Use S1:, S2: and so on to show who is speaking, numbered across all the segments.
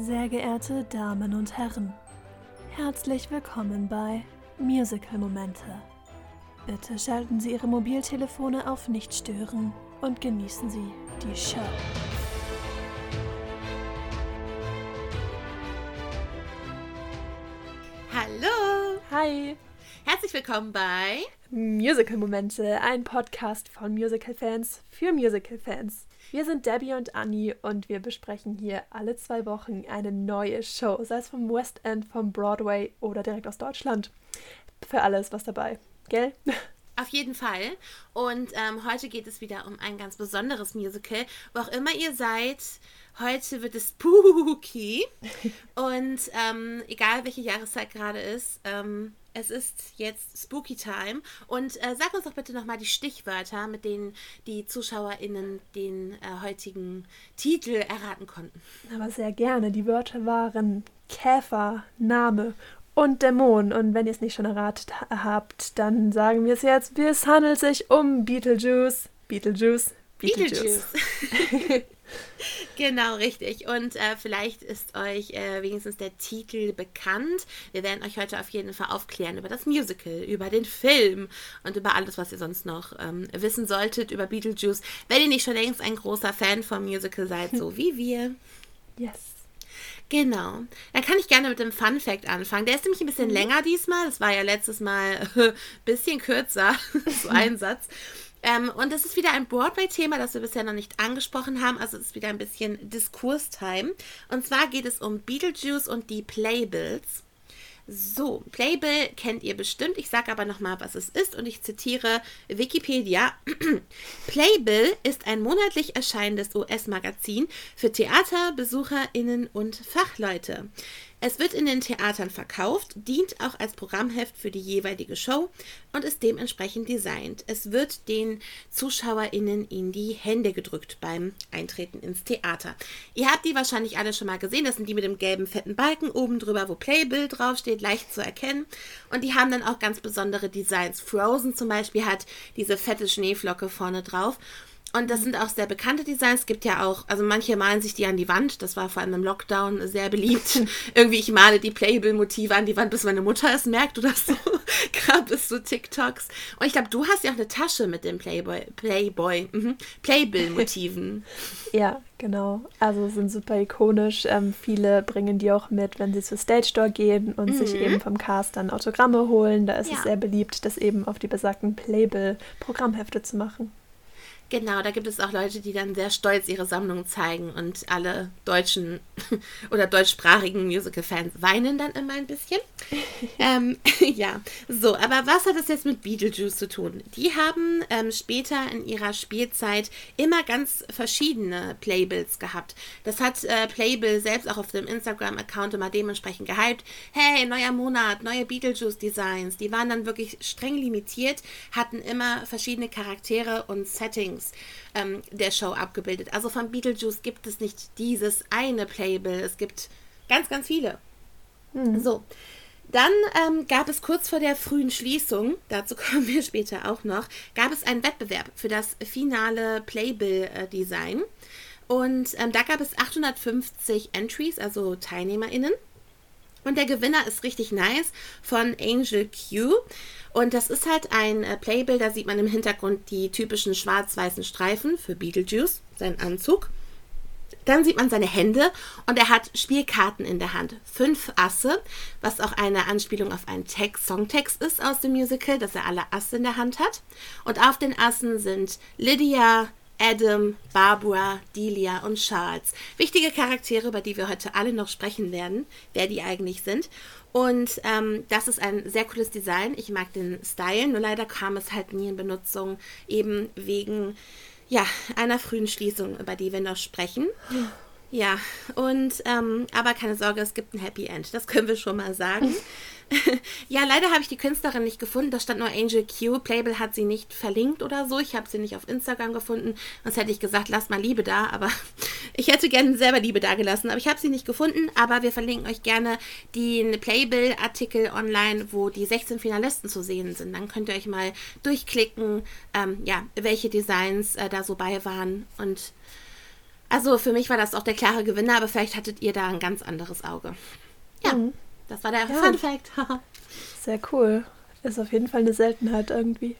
S1: Sehr geehrte Damen und Herren, herzlich willkommen bei Musical Momente. Bitte schalten Sie Ihre Mobiltelefone auf Nicht stören und genießen Sie die Show.
S2: Hallo!
S1: Hi!
S2: Herzlich willkommen bei
S1: Musical Momente, ein Podcast von Musical-Fans für Musical-Fans. Wir sind Debbie und Annie und wir besprechen hier alle zwei Wochen eine neue Show, sei es vom West End, vom Broadway oder direkt aus Deutschland. Für alles was dabei, gell?
S2: Auf jeden Fall. Und ähm, heute geht es wieder um ein ganz besonderes Musical. Wo auch immer ihr seid, heute wird es spooky. Und ähm, egal welche Jahreszeit gerade ist, ähm, es ist jetzt Spooky Time. Und äh, sag uns doch bitte nochmal die Stichwörter, mit denen die ZuschauerInnen den äh, heutigen Titel erraten konnten.
S1: Aber sehr gerne. Die Wörter waren Käfer, Name und Dämon. Und wenn ihr es nicht schon erratet habt, dann sagen wir es jetzt. Es handelt sich um Beetlejuice. Beetlejuice. Beetlejuice.
S2: Beetlejuice. genau, richtig. Und äh, vielleicht ist euch äh, wenigstens der Titel bekannt. Wir werden euch heute auf jeden Fall aufklären über das Musical, über den Film und über alles, was ihr sonst noch ähm, wissen solltet über Beetlejuice. Wenn ihr nicht schon längst ein großer Fan vom Musical seid, so wie wir.
S1: Yes.
S2: Genau. Dann kann ich gerne mit dem Fun Fact anfangen. Der ist nämlich ein bisschen mhm. länger diesmal. Das war ja letztes Mal ein bisschen kürzer, so ein Satz. Ähm, und es ist wieder ein Broadway-Thema, das wir bisher noch nicht angesprochen haben. Also es ist wieder ein bisschen Diskurstime. Und zwar geht es um Beetlejuice und die Playbills. So, Playbill kennt ihr bestimmt. Ich sage aber nochmal, was es ist und ich zitiere Wikipedia. Playbill ist ein monatlich erscheinendes US-Magazin für Theater, BesucherInnen und Fachleute. Es wird in den Theatern verkauft, dient auch als Programmheft für die jeweilige Show und ist dementsprechend designt. Es wird den ZuschauerInnen in die Hände gedrückt beim Eintreten ins Theater. Ihr habt die wahrscheinlich alle schon mal gesehen. Das sind die mit dem gelben fetten Balken oben drüber, wo Playbill draufsteht, leicht zu erkennen. Und die haben dann auch ganz besondere Designs. Frozen zum Beispiel hat diese fette Schneeflocke vorne drauf. Und das sind auch sehr bekannte Designs. Es gibt ja auch, also manche malen sich die an die Wand. Das war vor allem im Lockdown sehr beliebt. Irgendwie, ich male die Playbill-Motive an die Wand, bis meine Mutter es merkt oder so. Gab es so TikToks. Und ich glaube, du hast ja auch eine Tasche mit den Playboy, Playboy, mhm. Playbill-Motiven.
S1: ja, genau. Also sind super ikonisch. Ähm, viele bringen die auch mit, wenn sie zur Stage Door gehen und mhm. sich eben vom Cast dann Autogramme holen. Da ist ja. es sehr beliebt, das eben auf die besagten Playbill-Programmhefte zu machen.
S2: Genau, da gibt es auch Leute, die dann sehr stolz ihre Sammlung zeigen und alle deutschen oder deutschsprachigen Musical-Fans weinen dann immer ein bisschen. ähm, ja, so, aber was hat das jetzt mit Beetlejuice zu tun? Die haben ähm, später in ihrer Spielzeit immer ganz verschiedene Playbills gehabt. Das hat äh, Playbill selbst auch auf dem Instagram-Account immer dementsprechend gehypt. Hey, neuer Monat, neue Beetlejuice-Designs. Die waren dann wirklich streng limitiert, hatten immer verschiedene Charaktere und Settings Settings ähm, der Show abgebildet. Also von Beetlejuice gibt es nicht dieses eine Playbill, es gibt ganz, ganz viele. Mhm. So. Dann ähm, gab es kurz vor der frühen Schließung, dazu kommen wir später auch noch, gab es einen Wettbewerb für das finale Playbill-Design. Und ähm, da gab es 850 Entries, also TeilnehmerInnen. Und der Gewinner ist richtig nice von Angel Q. Und das ist halt ein äh, Playbill, da sieht man im Hintergrund die typischen schwarz-weißen Streifen für Beetlejuice, sein Anzug. Dann sieht man seine Hände und er hat Spielkarten in der Hand. Fünf Asse, was auch eine Anspielung auf einen Text, Songtext ist aus dem Musical, dass er alle Asse in der Hand hat. Und auf den Assen sind Lydia, Adam, Barbara, Delia und Charles. Wichtige Charaktere, über die wir heute alle noch sprechen werden, wer die eigentlich sind. Und ähm, das ist ein sehr cooles Design. Ich mag den Style, nur leider kam es halt nie in Benutzung, eben wegen ja, einer frühen Schließung, über die wir noch sprechen. Ja, und ähm, aber keine Sorge, es gibt ein Happy End. Das können wir schon mal sagen. ja, leider habe ich die Künstlerin nicht gefunden. Da stand nur Angel Q. Playbill hat sie nicht verlinkt oder so. Ich habe sie nicht auf Instagram gefunden. Sonst hätte ich gesagt, lass mal Liebe da. Aber ich hätte gerne selber Liebe da gelassen. Aber ich habe sie nicht gefunden. Aber wir verlinken euch gerne den Playbill-Artikel online, wo die 16 Finalisten zu sehen sind. Dann könnt ihr euch mal durchklicken, ähm, ja, welche Designs äh, da so bei waren. Und Also für mich war das auch der klare Gewinner, aber vielleicht hattet ihr da ein ganz anderes Auge. Ja, mhm. Das war der ja. Fun Fact.
S1: Sehr cool. Ist auf jeden Fall eine Seltenheit irgendwie.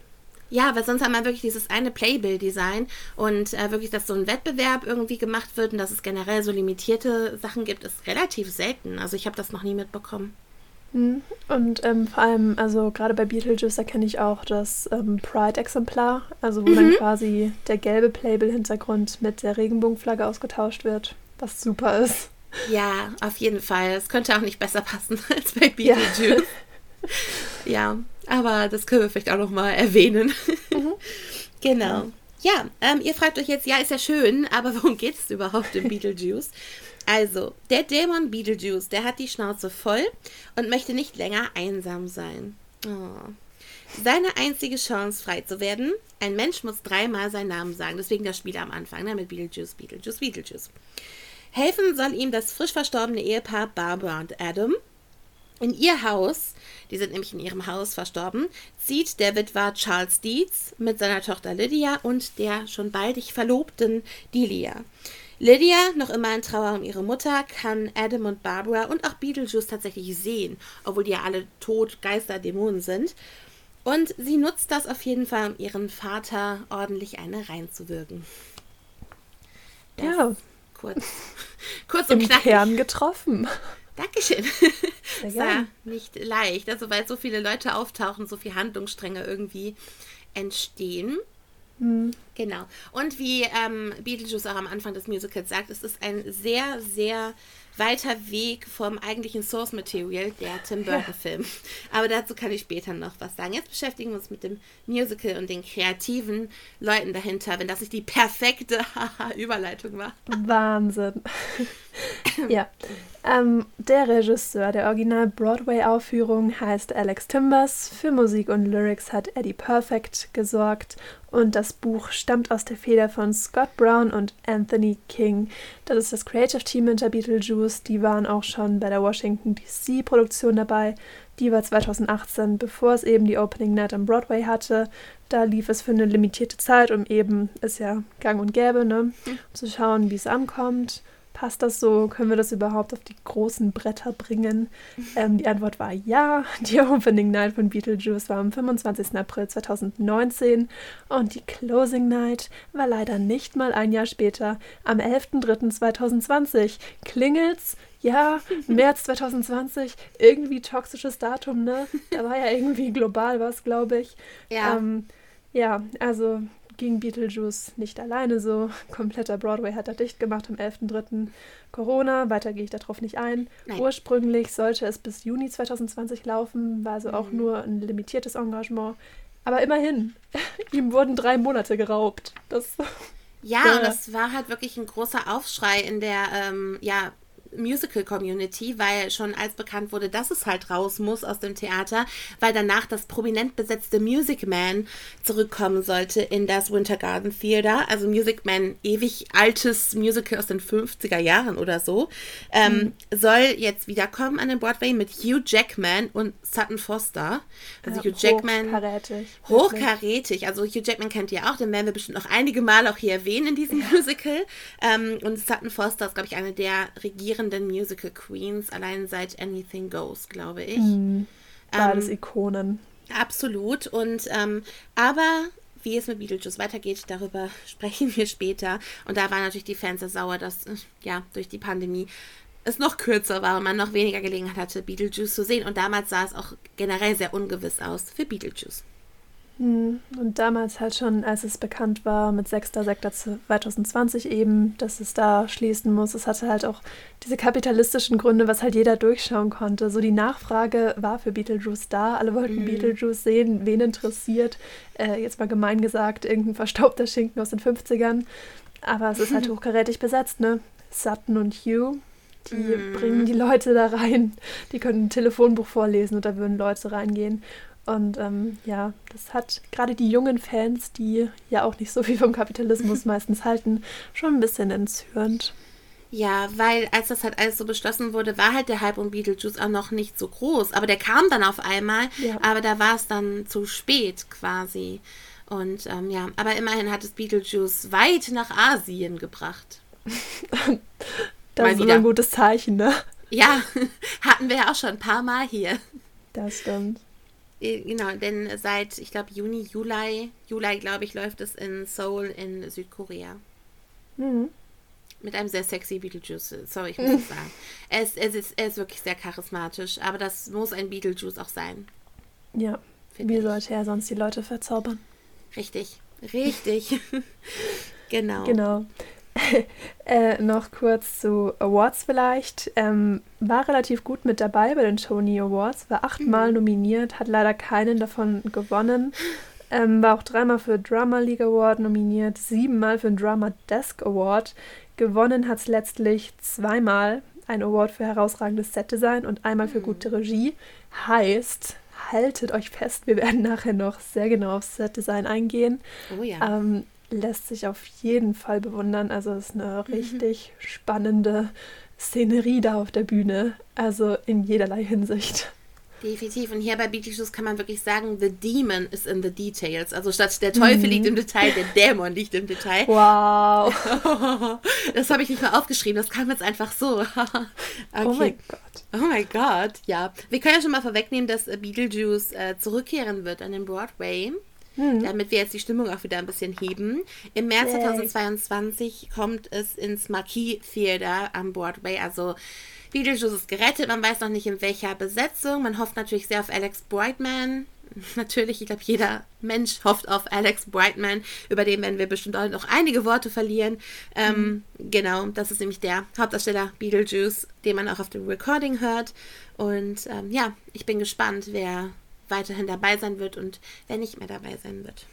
S2: Ja, weil sonst haben wir wirklich dieses eine Playbill-Design und äh, wirklich, dass so ein Wettbewerb irgendwie gemacht wird und dass es generell so limitierte Sachen gibt, ist relativ selten. Also ich habe das noch nie mitbekommen.
S1: Mhm. Und ähm, vor allem, also gerade bei Beetlejuice erkenne ich auch das ähm, Pride-Exemplar, also wo mhm. dann quasi der gelbe Playbill-Hintergrund mit der Regenbogenflagge ausgetauscht wird, was super ist.
S2: Ja, auf jeden Fall. Es könnte auch nicht besser passen als bei Beetlejuice. Ja, ja aber das können wir vielleicht auch noch mal erwähnen. Mhm. genau. Ja, ähm, ihr fragt euch jetzt, ja, ist ja schön, aber worum geht es überhaupt im Beetlejuice? Also, der Dämon Beetlejuice, der hat die Schnauze voll und möchte nicht länger einsam sein. Oh. Seine einzige Chance, frei zu werden, ein Mensch muss dreimal seinen Namen sagen. Deswegen das Spiel am Anfang, ne, mit Beetlejuice, Beetlejuice, Beetlejuice. Helfen soll ihm das frisch verstorbene Ehepaar Barbara und Adam. In ihr Haus, die sind nämlich in ihrem Haus verstorben, zieht der Witwer Charles Dietz mit seiner Tochter Lydia und der schon baldig Verlobten Delia. Lydia, noch immer in Trauer um ihre Mutter, kann Adam und Barbara und auch Beetlejuice tatsächlich sehen, obwohl die ja alle tot, Geister, Dämonen sind. Und sie nutzt das auf jeden Fall, um ihren Vater ordentlich eine reinzuwirken.
S1: Das ja.
S2: Kurz, kurz und
S1: Im knackig. Kern getroffen.
S2: Dankeschön. Sehr war nicht leicht, also weil so viele Leute auftauchen, so viele Handlungsstränge irgendwie entstehen. Mhm. Genau. Und wie ähm, Beetlejuice auch am Anfang des Musicals sagt, es ist ein sehr, sehr weiter Weg vom eigentlichen Source Material, der Tim Burton-Film. Aber dazu kann ich später noch was sagen. Jetzt beschäftigen wir uns mit dem Musical und den kreativen Leuten dahinter, wenn das nicht die perfekte Überleitung war.
S1: Wahnsinn. ja. Ähm, der Regisseur der Original-Broadway-Aufführung heißt Alex Timbers. Für Musik und Lyrics hat Eddie Perfect gesorgt. Und das Buch stammt aus der Feder von Scott Brown und Anthony King. Das ist das Creative Team hinter Beetlejuice. Die waren auch schon bei der Washington DC-Produktion dabei. Die war 2018, bevor es eben die Opening Night am Broadway hatte. Da lief es für eine limitierte Zeit, um eben, ist ja gang und gäbe, ne, um zu schauen, wie es ankommt. Passt das so? Können wir das überhaupt auf die großen Bretter bringen? Ähm, die Antwort war ja. Die Opening Night von Beetlejuice war am 25. April 2019 und die Closing Night war leider nicht mal ein Jahr später, am 11.03.2020. Klingelt's? Ja, März 2020, irgendwie toxisches Datum, ne? Da war ja irgendwie global was, glaube ich. Ja. Ähm, ja, also ging Beetlejuice nicht alleine so. Kompletter Broadway hat er dicht gemacht am 11.3. Corona, weiter gehe ich darauf nicht ein. Nein. Ursprünglich sollte es bis Juni 2020 laufen, war also mhm. auch nur ein limitiertes Engagement. Aber immerhin, ihm wurden drei Monate geraubt. Das
S2: ja, ja, und das war halt wirklich ein großer Aufschrei in der ähm, ja, Musical-Community, weil schon als bekannt wurde, dass es halt raus muss aus dem Theater, weil danach das prominent besetzte Music Man zurückkommen sollte in das Winter Garden Theater. Also Music Man, ewig altes Musical aus den 50er Jahren oder so, ähm, mhm. soll jetzt wiederkommen an den Broadway mit Hugh Jackman und Sutton Foster. Also ja, Hugh Jackman. Hochkarätig. Hochkarätig. Also Hugh Jackman kennt ihr auch, den werden wir bestimmt noch einige Mal auch hier erwähnen in diesem ja. Musical. Ähm, und Sutton Foster ist, glaube ich, eine der regierenden amtierenden Musical Queens, allein seit Anything Goes, glaube ich. Mhm.
S1: Beides ähm, Ikonen.
S2: Absolut. Und ähm, aber wie es mit Beetlejuice weitergeht, darüber sprechen wir später. Und da waren natürlich die Fans sehr sauer, dass äh, ja durch die Pandemie es noch kürzer war und man noch weniger Gelegenheit hatte, Beetlejuice zu sehen. Und damals sah es auch generell sehr ungewiss aus für Beetlejuice.
S1: Hm, und damals halt schon, als es bekannt war, mit 6.6.2020 eben, dass es da schließen muss, es hatte halt auch diese kapitalistischen Gründe, was halt jeder durchschauen konnte. So die Nachfrage war für Beetlejuice da, alle wollten mhm. Beetlejuice sehen, wen interessiert. Äh, jetzt mal gemein gesagt, irgendein verstaubter Schinken aus den 50ern. Aber es ist halt hochkarätig besetzt, ne? Sutton und Hugh, die mm. bringen die Leute da rein. Die können ein Telefonbuch vorlesen und da würden Leute reingehen. Und ähm, ja, das hat gerade die jungen Fans, die ja auch nicht so viel vom Kapitalismus meistens halten, schon ein bisschen entzürnt.
S2: Ja, weil als das halt alles so beschlossen wurde, war halt der Hype um Beetlejuice auch noch nicht so groß. Aber der kam dann auf einmal, ja. aber da war es dann zu spät quasi. Und ähm, ja, aber immerhin hat es Beetlejuice weit nach Asien gebracht.
S1: das ist wieder. ein gutes Zeichen, ne?
S2: Ja, hatten wir ja auch schon ein paar Mal hier.
S1: Das stimmt.
S2: Äh, genau, denn seit, ich glaube, Juni, Juli, Juli, glaube ich, läuft es in Seoul in Südkorea. Mhm. Mit einem sehr sexy Beetlejuice. Sorry, ich muss es sagen. Er ist, er, ist, er ist wirklich sehr charismatisch, aber das muss ein Beetlejuice auch sein.
S1: Ja. Wie ich. sollte er sonst die Leute verzaubern?
S2: Richtig, richtig. genau.
S1: Genau. äh, noch kurz zu Awards vielleicht. Ähm, war relativ gut mit dabei bei den Tony Awards, war achtmal mhm. nominiert, hat leider keinen davon gewonnen. Ähm, war auch dreimal für Drama League Award nominiert, siebenmal für den Drama Desk Award. Gewonnen hat es letztlich zweimal ein Award für herausragendes Setdesign und einmal für mhm. gute Regie. Heißt, haltet euch fest, wir werden nachher noch sehr genau aufs Setdesign eingehen.
S2: Oh ja.
S1: Ähm, lässt sich auf jeden Fall bewundern. Also es ist eine mhm. richtig spannende Szenerie da auf der Bühne. Also in jederlei Hinsicht.
S2: Definitiv. Und hier bei Beetlejuice kann man wirklich sagen, the demon is in the details. Also statt der Teufel mhm. liegt im Detail, der Dämon liegt im Detail.
S1: Wow.
S2: das habe ich nicht mal aufgeschrieben, das kam jetzt einfach so. okay.
S1: Oh mein Gott.
S2: Oh mein Gott, ja. Wir können ja schon mal vorwegnehmen, dass Beetlejuice äh, zurückkehren wird an den Broadway. Mhm. Damit wir jetzt die Stimmung auch wieder ein bisschen heben. Im März Yay. 2022 kommt es ins Marquis Theater am Broadway. Also Beetlejuice ist gerettet. Man weiß noch nicht in welcher Besetzung. Man hofft natürlich sehr auf Alex Brightman. Natürlich, ich glaube, jeder Mensch hofft auf Alex Brightman, über den werden wir bestimmt auch noch einige Worte verlieren. Ähm, mhm. Genau, das ist nämlich der Hauptdarsteller Beetlejuice, den man auch auf dem Recording hört. Und ähm, ja, ich bin gespannt, wer weiterhin dabei sein wird und wer nicht mehr dabei sein wird.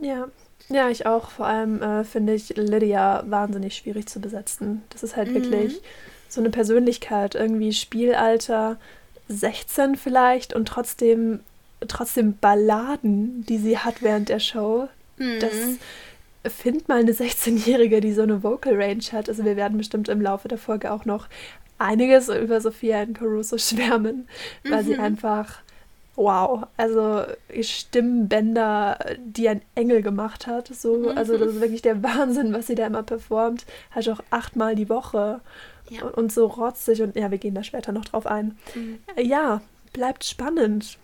S1: Ja, ja, ich auch. Vor allem äh, finde ich Lydia wahnsinnig schwierig zu besetzen. Das ist halt mhm. wirklich so eine Persönlichkeit, irgendwie Spielalter 16 vielleicht und trotzdem, trotzdem Balladen, die sie hat während der Show. Mhm. Das find mal eine 16-Jährige, die so eine Vocal Range hat. Also wir werden bestimmt im Laufe der Folge auch noch einiges über Sophia und Caruso schwärmen, weil mhm. sie einfach wow, also Stimmbänder, die ein Engel gemacht hat. So, also das ist wirklich der Wahnsinn, was sie da immer performt. Halt auch achtmal die Woche. Ja. Und, und, so rotzig und ja, wir gehen da später noch drauf ein. Mhm. Ja, bleibt spannend.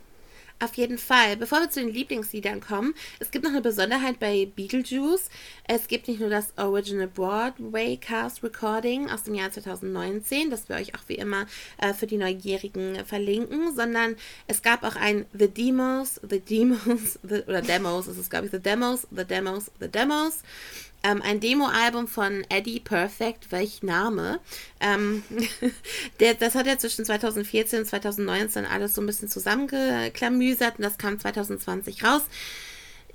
S2: Auf jeden Fall. Bevor wir zu den Lieblingsliedern kommen, es gibt noch eine Besonderheit bei Beetlejuice. Es gibt nicht nur das Original Broadway Cast Recording aus dem Jahr 2019, das wir euch auch wie immer äh, für die Neugierigen verlinken, sondern es gab auch ein The Demos, The Demos, the, oder Demos, es ist glaube ich The Demos, The Demos, The Demos ähm, ein Demo-Album von Eddie Perfect, welch Name. Ähm, der, das hat er zwischen 2014 und 2019 alles so ein bisschen zusammengeklamüsert und das kam 2020 raus.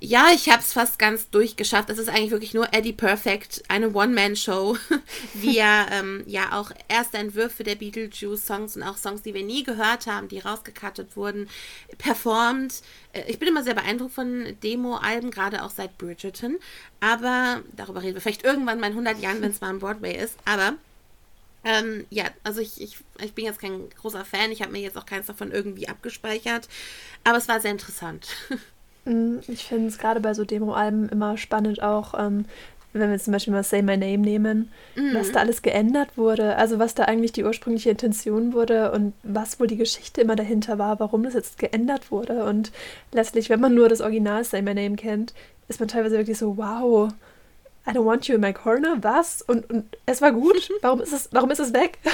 S2: Ja, ich habe es fast ganz durchgeschafft. Es ist eigentlich wirklich nur Eddie Perfect, eine One-Man-Show, wie er ähm, ja auch erste Entwürfe der Beetlejuice-Songs und auch Songs, die wir nie gehört haben, die rausgekattet wurden, performt. Äh, ich bin immer sehr beeindruckt von Demo-Alben, gerade auch seit Bridgerton. Aber darüber reden wir vielleicht irgendwann mal in 100 Jahren, wenn es mal am Broadway ist. Aber ähm, ja, also ich, ich, ich bin jetzt kein großer Fan. Ich habe mir jetzt auch keins davon irgendwie abgespeichert. Aber es war sehr interessant.
S1: Mm, ich finde es gerade bei so Demo-Alben immer spannend auch, ähm, wenn wir zum Beispiel mal Say My Name nehmen, mhm. was da alles geändert wurde, also was da eigentlich die ursprüngliche Intention wurde und was wohl die Geschichte immer dahinter war, warum das jetzt geändert wurde. Und letztlich, wenn man nur das Original Say My Name kennt, ist man teilweise wirklich so, wow, I don't want you in my corner, was? Und, und es war gut, warum ist es, warum ist es weg?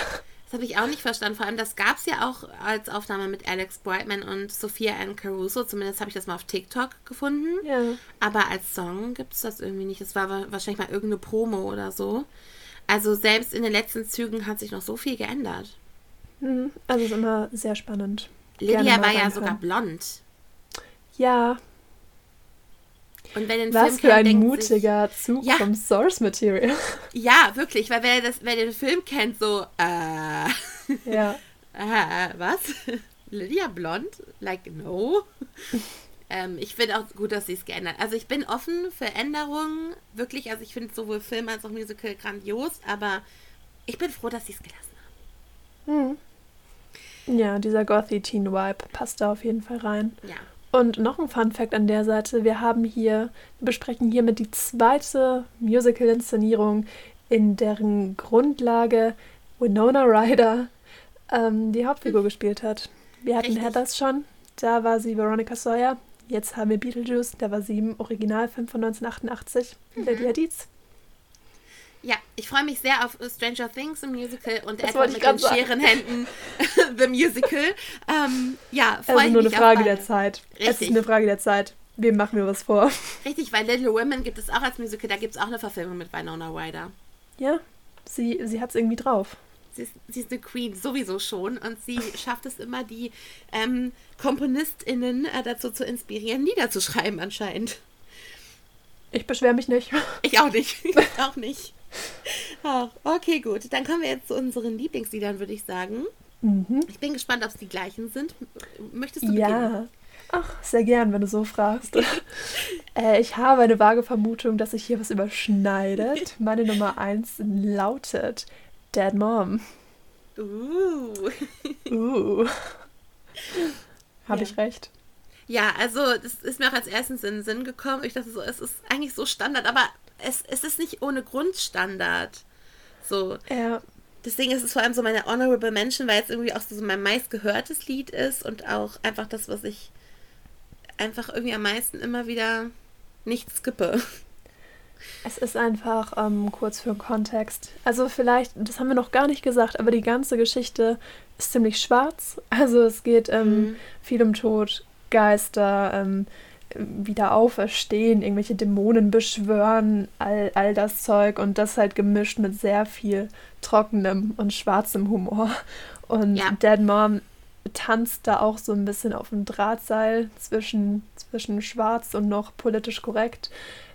S2: Das habe ich auch nicht verstanden. Vor allem, das gab es ja auch als Aufnahme mit Alex Brightman und Sophia Ann Caruso. Zumindest habe ich das mal auf TikTok gefunden.
S1: Ja.
S2: Aber als Song gibt es das irgendwie nicht. Es war wahrscheinlich mal irgendeine Promo oder so. Also selbst in den letzten Zügen hat sich noch so viel geändert.
S1: Mhm. Also ist immer sehr spannend.
S2: Lydia war ja sogar blond.
S1: Ja,
S2: und wer den
S1: Was Film für kennt, ein mutiger sich, Zug ja, vom Source Material.
S2: Ja, wirklich, weil wer, das, wer den Film kennt, so, äh.
S1: Ja.
S2: äh, was? Lydia Blond? Like, no. ähm, ich finde auch gut, dass sie es geändert Also ich bin offen für Änderungen, wirklich. Also ich finde sowohl Film als auch Musical grandios, aber ich bin froh, dass sie es gelassen
S1: haben. Hm. Ja, dieser Gothy-Teen-Vibe passt da auf jeden Fall rein.
S2: Ja.
S1: Und noch ein Fun Fact an der Seite: Wir haben hier, wir besprechen hiermit die zweite Musical-Inszenierung in deren Grundlage Winona Ryder ähm, die Hauptfigur gespielt hat. Wir hatten Heathers schon, da war sie Veronica Sawyer. Jetzt haben wir Beetlejuice, da war sie im Originalfilm von 1988, mhm. Lydia Dietz.
S2: Ja, ich freue mich sehr auf Stranger Things im Musical und das Edward mit den scheren Händen The Musical. Ähm, ja,
S1: freue also nur eine Frage der Zeit. Richtig. Es ist eine Frage der Zeit. Wem machen wir was vor?
S2: Richtig, weil Little Women gibt es auch als Musical, da gibt es auch eine Verfilmung mit Winona Ryder.
S1: Ja, sie, sie hat es irgendwie drauf.
S2: Sie ist, sie ist eine Queen sowieso schon und sie schafft es immer, die ähm, KomponistInnen äh, dazu zu inspirieren, Lieder zu schreiben anscheinend.
S1: Ich beschwere mich nicht.
S2: Ich auch nicht. Ich auch nicht. Ach, okay, gut. Dann kommen wir jetzt zu unseren Lieblingsliedern, würde ich sagen. Mhm. Ich bin gespannt, ob es die gleichen sind. Möchtest du beginnen? Ja.
S1: Ach, sehr gern, wenn du so fragst. äh, ich habe eine vage Vermutung, dass sich hier was überschneidet. Meine Nummer 1 lautet Dead Mom. Uh. Uh. Habe ja. ich recht?
S2: Ja, also das ist mir auch als erstes in den Sinn gekommen. Ich dachte so, es ist eigentlich so Standard, aber es, es ist nicht ohne Grundstandard. So. Ja. Deswegen ist es vor allem so meine Honorable Mention, weil es irgendwie auch so mein meistgehörtes Lied ist und auch einfach das, was ich einfach irgendwie am meisten immer wieder nicht skippe.
S1: Es ist einfach ähm, kurz für Kontext. Also vielleicht, das haben wir noch gar nicht gesagt, aber die ganze Geschichte ist ziemlich schwarz. Also es geht ähm, mhm. viel um Tod, Geister, ähm, wieder auferstehen, irgendwelche Dämonen beschwören, all, all das Zeug und das halt gemischt mit sehr viel trockenem und schwarzem Humor. Und ja. Dead Mom tanzt da auch so ein bisschen auf dem Drahtseil zwischen, zwischen schwarz und noch politisch korrekt.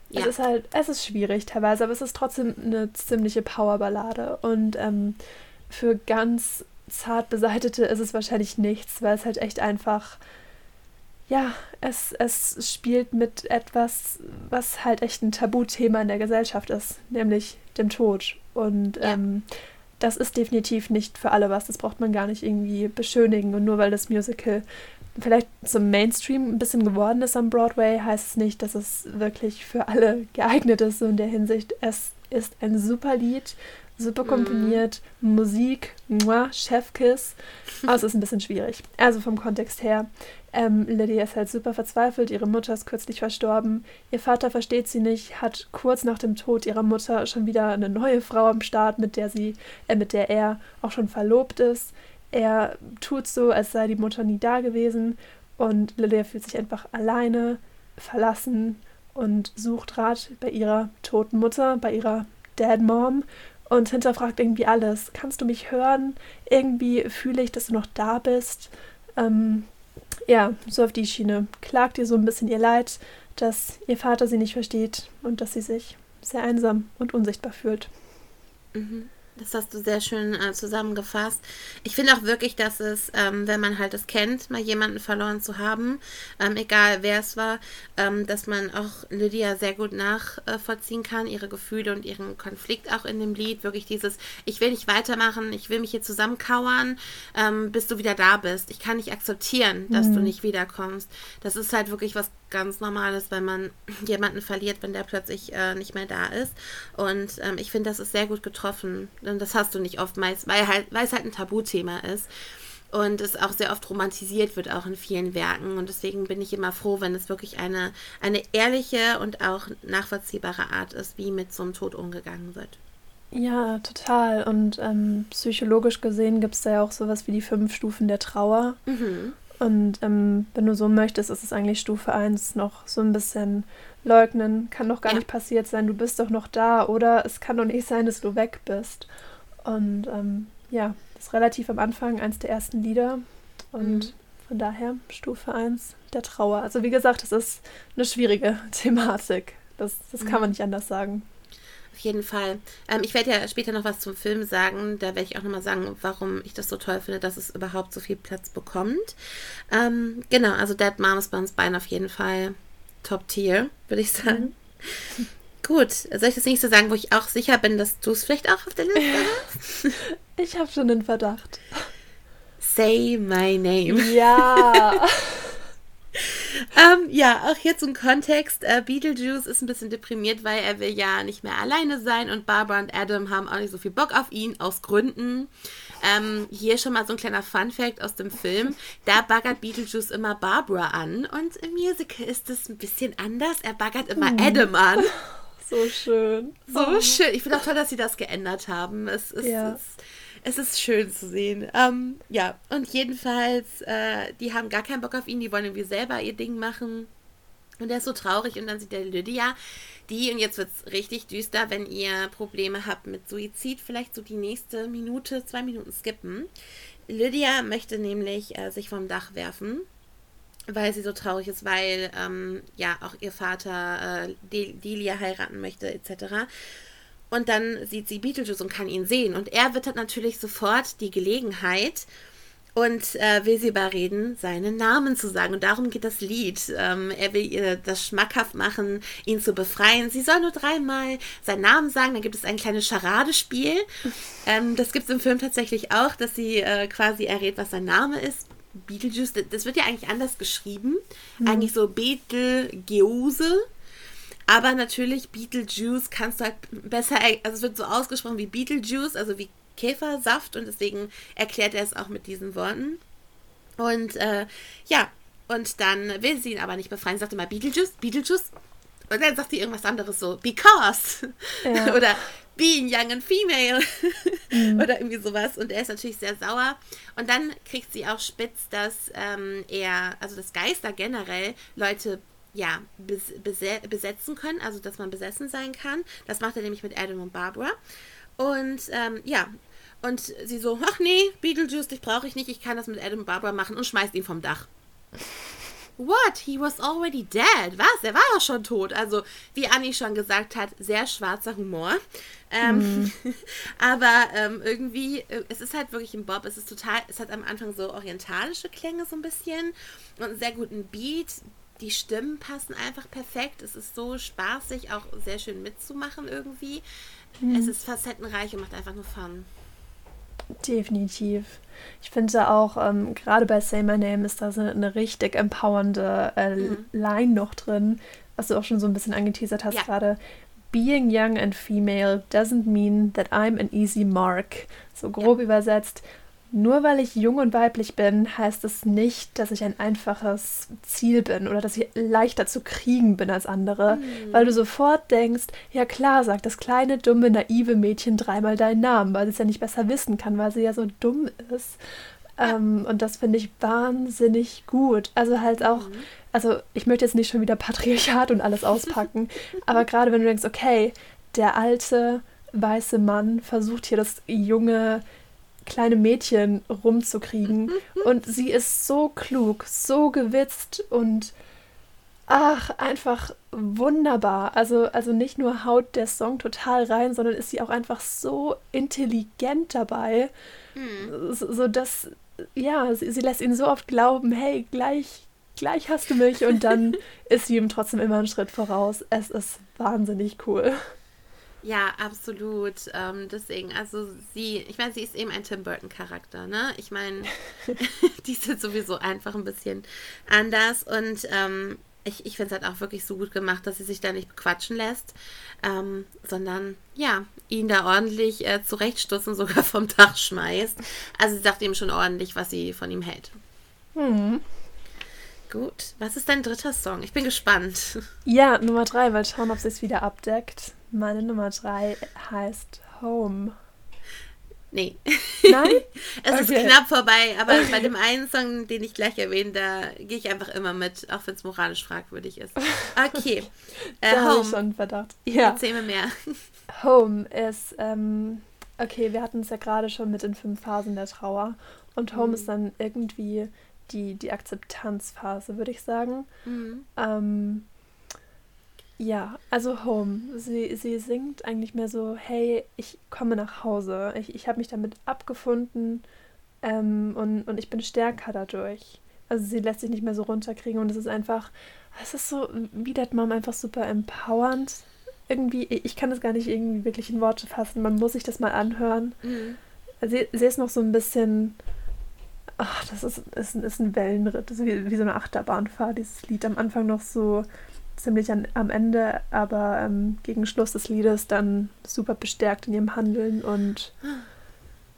S1: Ja. Es ist halt, es ist schwierig teilweise, aber es ist trotzdem eine ziemliche Powerballade. Und ähm, für ganz zart beseitete ist es wahrscheinlich nichts, weil es halt echt einfach, ja, es, es spielt mit etwas, was halt echt ein Tabuthema in der Gesellschaft ist, nämlich dem Tod. Und ja. ähm, das ist definitiv nicht für alle was. Das braucht man gar nicht irgendwie beschönigen. Und nur weil das Musical vielleicht zum Mainstream ein bisschen geworden ist am Broadway, heißt es nicht, dass es wirklich für alle geeignet ist. So in der Hinsicht, es ist ein super Lied, super komponiert, mm. Musik, moi, Chefkiss. Aber es ist ein bisschen schwierig. Also vom Kontext her, ähm, Lydia ist halt super verzweifelt, ihre Mutter ist kürzlich verstorben, ihr Vater versteht sie nicht, hat kurz nach dem Tod ihrer Mutter schon wieder eine neue Frau am Start, mit der sie, äh, mit der er auch schon verlobt ist. Er tut so, als sei die Mutter nie da gewesen und Lydia fühlt sich einfach alleine, verlassen und sucht Rat bei ihrer toten Mutter, bei ihrer Dad Mom und hinterfragt irgendwie alles. Kannst du mich hören? Irgendwie fühle ich, dass du noch da bist. Ähm, ja, so auf die Schiene. Klagt ihr so ein bisschen ihr Leid, dass ihr Vater sie nicht versteht und dass sie sich sehr einsam und unsichtbar fühlt.
S2: Mhm. Das hast du sehr schön äh, zusammengefasst. Ich finde auch wirklich, dass es, ähm, wenn man halt es kennt, mal jemanden verloren zu haben, ähm, egal wer es war, ähm, dass man auch Lydia sehr gut nachvollziehen kann, ihre Gefühle und ihren Konflikt auch in dem Lied. Wirklich dieses, ich will nicht weitermachen, ich will mich hier zusammenkauern, ähm, bis du wieder da bist. Ich kann nicht akzeptieren, dass mhm. du nicht wiederkommst. Das ist halt wirklich was ganz Normales, wenn man jemanden verliert, wenn der plötzlich äh, nicht mehr da ist. Und ähm, ich finde, das ist sehr gut getroffen. Das hast du nicht oftmals, weil, halt, weil es halt ein Tabuthema ist. Und es auch sehr oft romantisiert wird, auch in vielen Werken. Und deswegen bin ich immer froh, wenn es wirklich eine, eine ehrliche und auch nachvollziehbare Art ist, wie mit so einem Tod umgegangen wird.
S1: Ja, total. Und ähm, psychologisch gesehen gibt es da ja auch sowas wie die fünf Stufen der Trauer. Mhm. Und ähm, wenn du so möchtest, ist es eigentlich Stufe 1 noch so ein bisschen leugnen. Kann doch gar ja. nicht passiert sein, du bist doch noch da. Oder es kann doch nicht sein, dass du weg bist. Und ähm, ja, das ist relativ am Anfang eins der ersten Lieder. Und mhm. von daher Stufe 1 der Trauer. Also wie gesagt, es ist eine schwierige Thematik. Das, das kann mhm. man nicht anders sagen.
S2: Auf jeden Fall. Ähm, ich werde ja später noch was zum Film sagen. Da werde ich auch nochmal sagen, warum ich das so toll finde, dass es überhaupt so viel Platz bekommt. Ähm, genau, also Dead Mom ist bei uns beiden auf jeden Fall Top Tier, würde ich sagen. Mhm. Gut, soll ich das nächste sagen, wo ich auch sicher bin, dass du es vielleicht auch auf der Liste hast?
S1: ich habe schon den Verdacht.
S2: Say my name.
S1: Ja.
S2: ähm, ja, auch hier zum Kontext. Äh, Beetlejuice ist ein bisschen deprimiert, weil er will ja nicht mehr alleine sein und Barbara und Adam haben auch nicht so viel Bock auf ihn, aus Gründen. Ähm, hier schon mal so ein kleiner Fun-Fact aus dem Film. Da baggert Beetlejuice immer Barbara an und im Musical ist es ein bisschen anders. Er baggert immer Adam an.
S1: So schön.
S2: So oh. schön. Ich finde auch toll, dass sie das geändert haben. Es ist, ja. es, es ist schön zu sehen. Ähm, ja, und jedenfalls, äh, die haben gar keinen Bock auf ihn, die wollen irgendwie selber ihr Ding machen. Und er ist so traurig und dann sieht der Lydia, die, und jetzt wird es richtig düster, wenn ihr Probleme habt mit Suizid, vielleicht so die nächste Minute, zwei Minuten skippen. Lydia möchte nämlich äh, sich vom Dach werfen, weil sie so traurig ist, weil ähm, ja auch ihr Vater äh, Delia heiraten möchte, etc. Und dann sieht sie Beetlejuice und kann ihn sehen. Und er wittert natürlich sofort die Gelegenheit und äh, will sie überreden, seinen Namen zu sagen. Und darum geht das Lied. Ähm, er will ihr das schmackhaft machen, ihn zu befreien. Sie soll nur dreimal seinen Namen sagen. Dann gibt es ein kleines Charadespiel. Ähm, das gibt es im Film tatsächlich auch, dass sie äh, quasi errät, was sein Name ist. Beetlejuice, das wird ja eigentlich anders geschrieben. Mhm. Eigentlich so Betelgeuse. Aber natürlich, Beetlejuice kannst du halt besser, also es wird so ausgesprochen wie Beetlejuice, also wie Käfersaft und deswegen erklärt er es auch mit diesen Worten. Und äh, ja, und dann will sie ihn aber nicht befreien, sagt immer Beetlejuice, Beetlejuice. Und dann sagt sie irgendwas anderes so, because. Ja. Oder being young and female. Mhm. Oder irgendwie sowas. Und er ist natürlich sehr sauer. Und dann kriegt sie auch spitz, dass ähm, er, also das Geister generell Leute ja, bes besetzen können, also dass man besessen sein kann. Das macht er nämlich mit Adam und Barbara. Und ähm, ja, und sie so, ach nee, Beetlejuice, dich brauche ich nicht, ich kann das mit Adam und Barbara machen und schmeißt ihn vom Dach. What? He was already dead. Was? Er war ja schon tot. Also, wie Annie schon gesagt hat, sehr schwarzer Humor. Ähm, mm. aber ähm, irgendwie, äh, es ist halt wirklich ein Bob. Es ist total, es hat am Anfang so orientalische Klänge so ein bisschen und einen sehr guten Beat die Stimmen passen einfach perfekt. Es ist so spaßig, auch sehr schön mitzumachen irgendwie. Mhm. Es ist facettenreich und macht einfach nur Fun.
S1: Definitiv. Ich finde auch, ähm, gerade bei Say My Name ist da so eine richtig empowernde äh, mhm. Line noch drin, was du auch schon so ein bisschen angeteasert hast ja. gerade. Being young and female doesn't mean that I'm an easy mark. So grob ja. übersetzt, nur weil ich jung und weiblich bin, heißt es nicht, dass ich ein einfaches Ziel bin oder dass ich leichter zu kriegen bin als andere, mhm. weil du sofort denkst, ja klar, sagt das kleine, dumme, naive Mädchen dreimal deinen Namen, weil sie es ja nicht besser wissen kann, weil sie ja so dumm ist. Ja. Ähm, und das finde ich wahnsinnig gut. Also halt auch, mhm. also ich möchte jetzt nicht schon wieder Patriarchat und alles auspacken, aber gerade wenn du denkst, okay, der alte weiße Mann versucht hier das junge kleine Mädchen rumzukriegen. und sie ist so klug, so gewitzt und ach, einfach wunderbar. Also, also nicht nur haut der Song total rein, sondern ist sie auch einfach so intelligent dabei, mhm. so, so dass, ja, sie, sie lässt ihn so oft glauben, hey, gleich, gleich hast du mich und dann ist sie ihm trotzdem immer einen Schritt voraus. Es ist wahnsinnig cool.
S2: Ja, absolut. Ähm, deswegen, also sie, ich meine, sie ist eben ein Tim Burton-Charakter, ne? Ich meine, die sind sowieso einfach ein bisschen anders und ähm, ich, ich finde es halt auch wirklich so gut gemacht, dass sie sich da nicht bequatschen lässt, ähm, sondern ja, ihn da ordentlich äh, zurechtstutzen, sogar vom Dach schmeißt. Also sie sagt ihm schon ordentlich, was sie von ihm hält. Mhm. Gut, was ist dein dritter Song? Ich bin gespannt.
S1: Ja, Nummer drei, mal schauen, ob sie es wieder abdeckt. Meine Nummer drei heißt Home.
S2: Nee. Nein? es okay. ist knapp vorbei, aber okay. bei dem einen Song, den ich gleich erwähne, da gehe ich einfach immer mit, auch wenn es moralisch fragwürdig ist. Okay.
S1: Äh, da Home. Ich schon Verdacht. Ja.
S2: Erzähl mir mehr.
S1: Home ist, ähm, okay, wir hatten es ja gerade schon mit den fünf Phasen der Trauer. Und Home mhm. ist dann irgendwie die, die Akzeptanzphase, würde ich sagen. Mhm. Ähm, ja, also Home. Sie, sie singt eigentlich mehr so, hey, ich komme nach Hause. Ich, ich habe mich damit abgefunden ähm, und, und ich bin stärker dadurch. Also sie lässt sich nicht mehr so runterkriegen und es ist einfach, es ist so, wie das Mom einfach super empowernd. Irgendwie, ich kann das gar nicht irgendwie wirklich in Worte fassen. Man muss sich das mal anhören. Mhm. Sie, sie ist noch so ein bisschen ach, das ist, ist, ist ein Wellenritt. Das ist wie, wie so eine Achterbahnfahrt, dieses Lied. Am Anfang noch so ziemlich an, am Ende, aber ähm, gegen Schluss des Liedes dann super bestärkt in ihrem Handeln und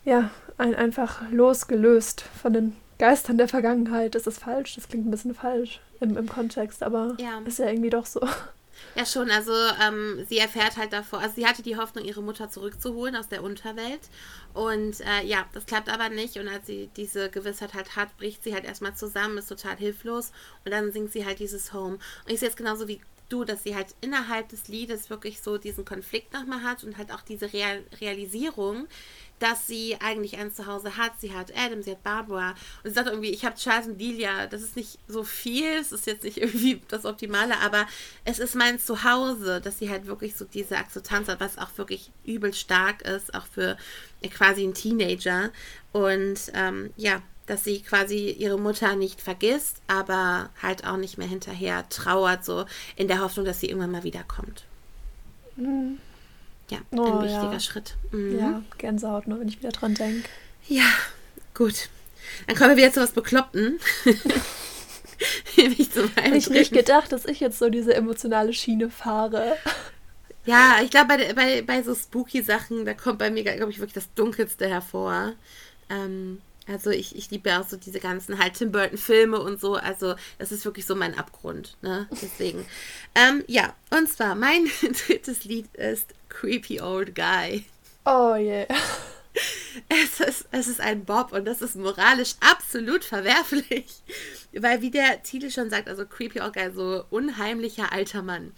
S1: ja, ein, einfach losgelöst von den Geistern der Vergangenheit. Das ist falsch, das klingt ein bisschen falsch im, im Kontext, aber ja. ist ja irgendwie doch so.
S2: Ja, schon. Also ähm, sie erfährt halt davor, also sie hatte die Hoffnung, ihre Mutter zurückzuholen aus der Unterwelt. Und äh, ja, das klappt aber nicht. Und als sie diese Gewissheit halt hat, bricht sie halt erstmal zusammen, ist total hilflos. Und dann singt sie halt dieses Home. Und ich sehe es genauso wie du, dass sie halt innerhalb des Liedes wirklich so diesen Konflikt nochmal hat und halt auch diese Real Realisierung, dass sie eigentlich ein Zuhause hat. Sie hat Adam, sie hat Barbara. Und sie sagt irgendwie, ich habe Charles und Delia. Das ist nicht so viel, es ist jetzt nicht irgendwie das Optimale, aber es ist mein Zuhause, dass sie halt wirklich so diese Akzeptanz hat, was auch wirklich übel stark ist, auch für quasi einen Teenager. Und ähm, ja, dass sie quasi ihre Mutter nicht vergisst, aber halt auch nicht mehr hinterher trauert, so in der Hoffnung, dass sie irgendwann mal wiederkommt. Mhm. Ja, oh, ein wichtiger
S1: ja.
S2: Schritt.
S1: Mhm. Ja, Gänsehaut nur, wenn ich wieder dran denke.
S2: Ja, gut. Dann kommen wir wieder zu was Bekloppten.
S1: ich ich nicht gedacht, dass ich jetzt so diese emotionale Schiene fahre.
S2: Ja, ich glaube, bei, bei, bei so spooky Sachen, da kommt bei mir, glaube ich, wirklich das Dunkelste hervor. Ähm, also ich, ich liebe ja auch so diese ganzen halt Tim Burton Filme und so. Also das ist wirklich so mein Abgrund. Ne? Deswegen. ähm, ja, und zwar mein drittes Lied ist Creepy Old Guy.
S1: Oh yeah.
S2: Es ist, es ist ein Bob und das ist moralisch absolut verwerflich. Weil wie der Titel schon sagt, also Creepy Old Guy, so unheimlicher alter Mann.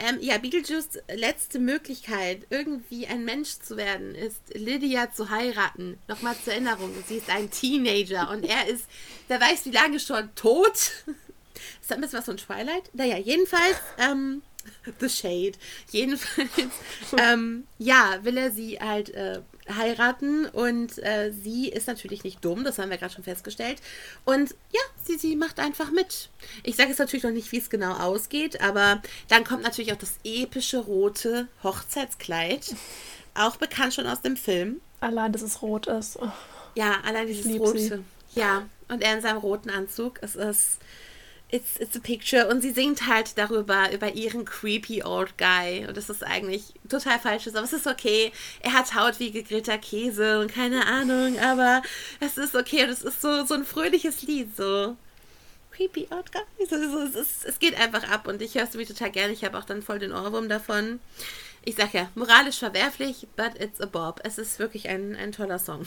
S2: Ähm, ja, Beetlejuice letzte Möglichkeit, irgendwie ein Mensch zu werden, ist Lydia zu heiraten. Nochmal zur Erinnerung, sie ist ein Teenager und er ist, wer weiß wie lange schon, tot. Ist das ein bisschen was von Twilight? Naja, jedenfalls, ähm, The Shade. Jedenfalls, ähm, ja, will er sie halt äh, heiraten und äh, sie ist natürlich nicht dumm, das haben wir gerade schon festgestellt. Und ja, sie, sie macht einfach mit. Ich sage jetzt natürlich noch nicht, wie es genau ausgeht, aber dann kommt natürlich auch das epische rote Hochzeitskleid, auch bekannt schon aus dem Film.
S1: Allein, dass es rot ist. Oh.
S2: Ja, allein dieses rote. Sie. Ja, und er in seinem roten Anzug. Es ist It's, it's a picture. Und sie singt halt darüber, über ihren creepy old guy. Und das ist eigentlich total falsch, aber es ist okay. Er hat Haut wie gegrillter Käse und keine Ahnung, aber es ist okay. Und es ist so, so ein fröhliches Lied, so. Creepy old guy. So, so, es, ist, es geht einfach ab und ich höre es mir total gerne. Ich habe auch dann voll den Ohrwurm davon. Ich sag ja, moralisch verwerflich, but it's a bob. Es ist wirklich ein, ein toller Song.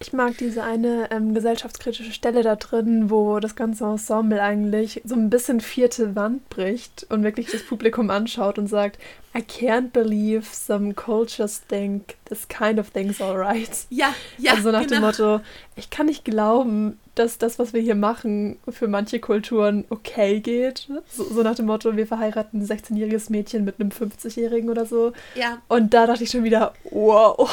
S1: Ich mag diese eine ähm, gesellschaftskritische Stelle da drin, wo das ganze Ensemble eigentlich so ein bisschen vierte Wand bricht und wirklich das Publikum anschaut und sagt, I can't believe some cultures think this kind of thing's alright.
S2: Ja, ja.
S1: Also nach genau. dem Motto, ich kann nicht glauben, dass das, was wir hier machen, für manche Kulturen okay geht. So, so nach dem Motto, wir verheiraten ein 16-jähriges Mädchen mit einem 50-Jährigen oder so.
S2: Ja.
S1: Und da dachte ich schon wieder, wow.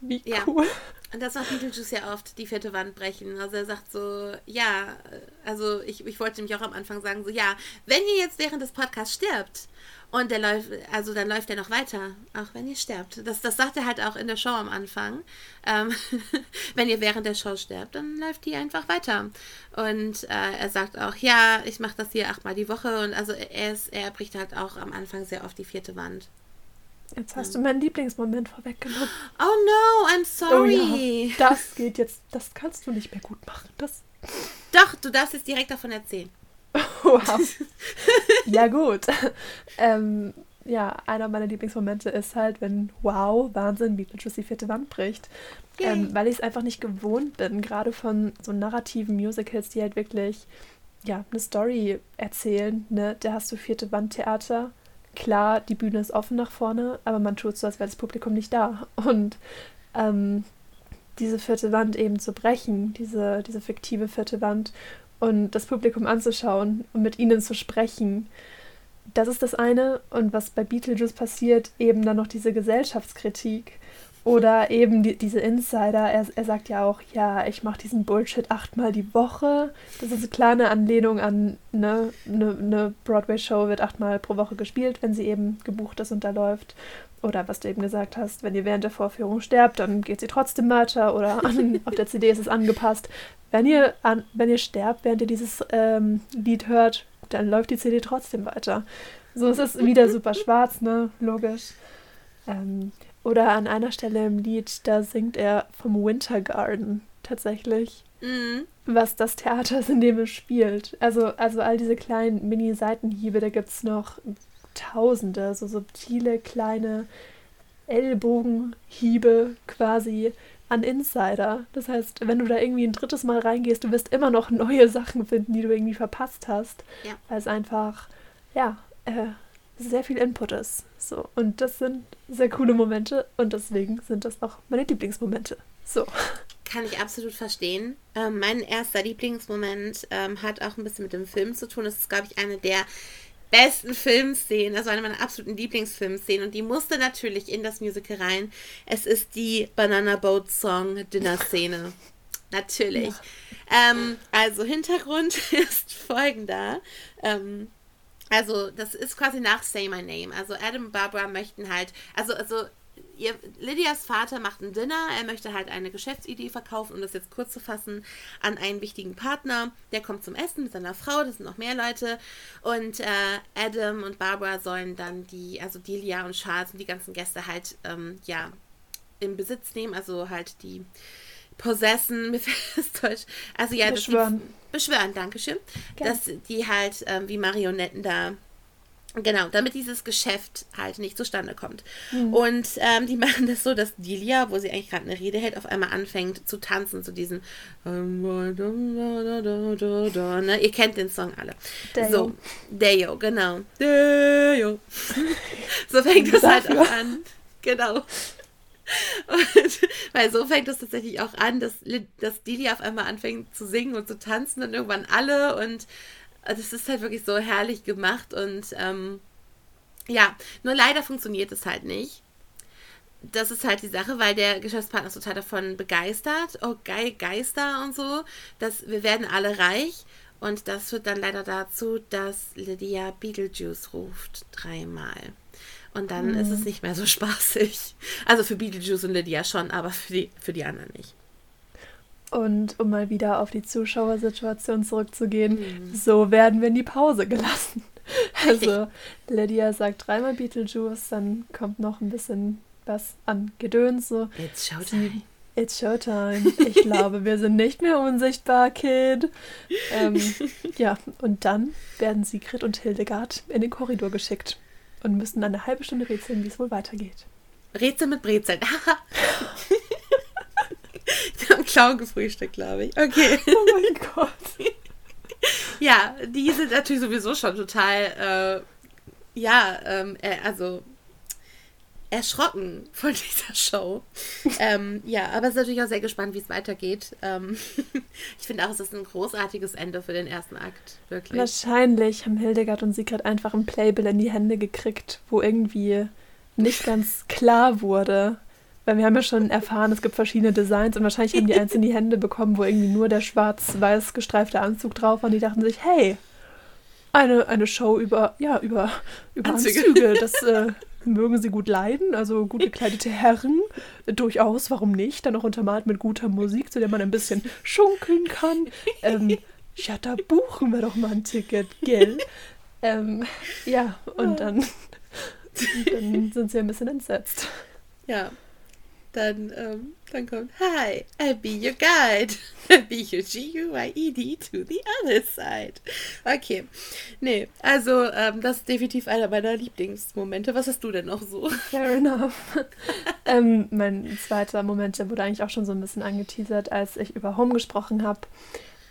S1: Wie cool.
S2: Ja. Und das macht Beetlejuice ja oft, die vierte Wand brechen. Also er sagt so, ja, also ich, ich wollte nämlich auch am Anfang sagen, so, ja, wenn ihr jetzt während des Podcasts stirbt und der läuft, also dann läuft der noch weiter, auch wenn ihr sterbt. Das, das sagt er halt auch in der Show am Anfang. Ähm, wenn ihr während der Show sterbt, dann läuft die einfach weiter. Und äh, er sagt auch, ja, ich mache das hier achtmal die Woche. Und also er, ist, er bricht halt auch am Anfang sehr oft die vierte Wand.
S1: Jetzt hast du meinen Lieblingsmoment vorweggenommen.
S2: Oh no, I'm sorry. Oh
S1: ja, das geht jetzt, das kannst du nicht mehr gut machen. Das.
S2: Doch, du darfst jetzt direkt davon erzählen.
S1: wow. ja, gut. Ähm, ja, einer meiner Lieblingsmomente ist halt, wenn wow, Wahnsinn, Beetlejuice die vierte Wand bricht. Ähm, weil ich es einfach nicht gewohnt bin, gerade von so narrativen Musicals, die halt wirklich ja, eine Story erzählen. Ne? Da hast du vierte Wand Theater klar, die Bühne ist offen nach vorne, aber man tut so, als wäre das Publikum nicht da. Und ähm, diese vierte Wand eben zu brechen, diese, diese fiktive vierte Wand und das Publikum anzuschauen und mit ihnen zu sprechen, das ist das eine. Und was bei Beetlejuice passiert, eben dann noch diese Gesellschaftskritik oder eben die, diese Insider, er, er sagt ja auch, ja, ich mache diesen Bullshit achtmal die Woche. Das ist eine kleine Anlehnung an eine, eine, eine Broadway-Show wird achtmal pro Woche gespielt, wenn sie eben gebucht ist und da läuft. oder was du eben gesagt hast, wenn ihr während der Vorführung sterbt, dann geht sie trotzdem weiter oder an, auf der CD ist es angepasst. Wenn ihr, an, wenn ihr sterbt, während ihr dieses ähm, Lied hört, dann läuft die CD trotzdem weiter. So es ist wieder super schwarz, ne? Logisch. Ähm, oder an einer Stelle im Lied, da singt er vom Winter Garden tatsächlich. Mhm. Was das Theater ist, in dem es spielt. Also, also all diese kleinen Mini-Seitenhiebe, da gibt es noch Tausende, so subtile kleine Ellbogenhiebe quasi an Insider. Das heißt, wenn du da irgendwie ein drittes Mal reingehst, du wirst immer noch neue Sachen finden, die du irgendwie verpasst hast. Ja. Weil es einfach, ja, äh, sehr viel Input ist. So. Und das sind sehr coole Momente und deswegen sind das auch meine Lieblingsmomente. So.
S2: Kann ich absolut verstehen. Ähm, mein erster Lieblingsmoment ähm, hat auch ein bisschen mit dem Film zu tun. Das ist, glaube ich, eine der besten Filmszenen, also eine meiner absoluten Lieblingsfilmszenen und die musste natürlich in das Musical rein. Es ist die Banana Boat Song Dinner Szene. natürlich. Ja. Ähm, also Hintergrund ist folgender. Ähm, also das ist quasi nach Say My Name. Also Adam und Barbara möchten halt, also, also ihr, Lydias Vater macht ein Dinner. Er möchte halt eine Geschäftsidee verkaufen, um das jetzt kurz zu fassen, an einen wichtigen Partner. Der kommt zum Essen mit seiner Frau, das sind noch mehr Leute. Und äh, Adam und Barbara sollen dann die, also Delia und Charles und die ganzen Gäste halt, ähm, ja, in Besitz nehmen, also halt die possessen, mir fällt das Deutsch. Also ja, beschwören. Das beschwören, Dankeschön. Gerne. Dass die halt ähm, wie Marionetten da Genau, damit dieses Geschäft halt nicht zustande kommt. Mhm. Und ähm, die machen das so, dass Delia, wo sie eigentlich gerade eine Rede hält, auf einmal anfängt zu tanzen, zu diesem ne? Ihr kennt den Song alle. Deo. So, Deo, genau. Deo. so fängt es halt auch an. Genau. Und, weil so fängt es tatsächlich auch an, dass, dass Delia auf einmal anfängt zu singen und zu tanzen und irgendwann alle und das also ist halt wirklich so herrlich gemacht und ähm, ja, nur leider funktioniert es halt nicht. Das ist halt die Sache, weil der Geschäftspartner ist total davon begeistert. Oh, geil, Geister und so. Dass wir werden alle reich. Und das führt dann leider dazu, dass Lydia Beetlejuice ruft dreimal. Und dann mhm. ist es nicht mehr so spaßig. Also für Beetlejuice und Lydia schon, aber für die, für die anderen nicht.
S1: Und um mal wieder auf die Zuschauersituation zurückzugehen, mhm. so werden wir in die Pause gelassen. Also Lydia sagt dreimal Beetlejuice, dann kommt noch ein bisschen was an Gedöns. So.
S2: It's Showtime.
S1: It's Showtime. Ich glaube, wir sind nicht mehr unsichtbar, Kid. Ähm, ja, und dann werden Sigrid und Hildegard in den Korridor geschickt und müssen eine halbe Stunde rätseln, wie es wohl weitergeht.
S2: Rätsel mit Brezeln. Die haben Clown gefrühstückt, glaube ich. Okay.
S1: Oh mein Gott.
S2: ja, die sind natürlich sowieso schon total, äh, ja, ähm, äh, also erschrocken von dieser Show. ähm, ja, aber es ist natürlich auch sehr gespannt, wie es weitergeht. Ähm, ich finde auch, es ist ein großartiges Ende für den ersten Akt, wirklich.
S1: Wahrscheinlich haben Hildegard und Sigrid einfach ein Playbill in die Hände gekriegt, wo irgendwie nicht ganz klar wurde, weil wir haben ja schon erfahren, es gibt verschiedene Designs und wahrscheinlich haben die eins in die Hände bekommen, wo irgendwie nur der schwarz-weiß gestreifte Anzug drauf war und die dachten sich, hey, eine, eine Show über, ja, über, über Anzüge. Anzüge. Das äh, mögen sie gut leiden, also gut gekleidete Herren, durchaus, warum nicht? Dann auch untermalt mit guter Musik, zu der man ein bisschen schunkeln kann. Ähm, ja, da buchen wir doch mal ein Ticket, gell? Ähm, ja, und dann, dann sind sie ein bisschen entsetzt.
S2: Ja, dann, ähm, dann kommt Hi, I'll be your guide. I'll be your G-U-I-E-D to the other side. Okay. Nee, also ähm, das ist definitiv einer meiner Lieblingsmomente. Was hast du denn noch so?
S1: Fair enough. ähm, mein zweiter Moment, der wurde eigentlich auch schon so ein bisschen angeteasert, als ich über Home gesprochen habe.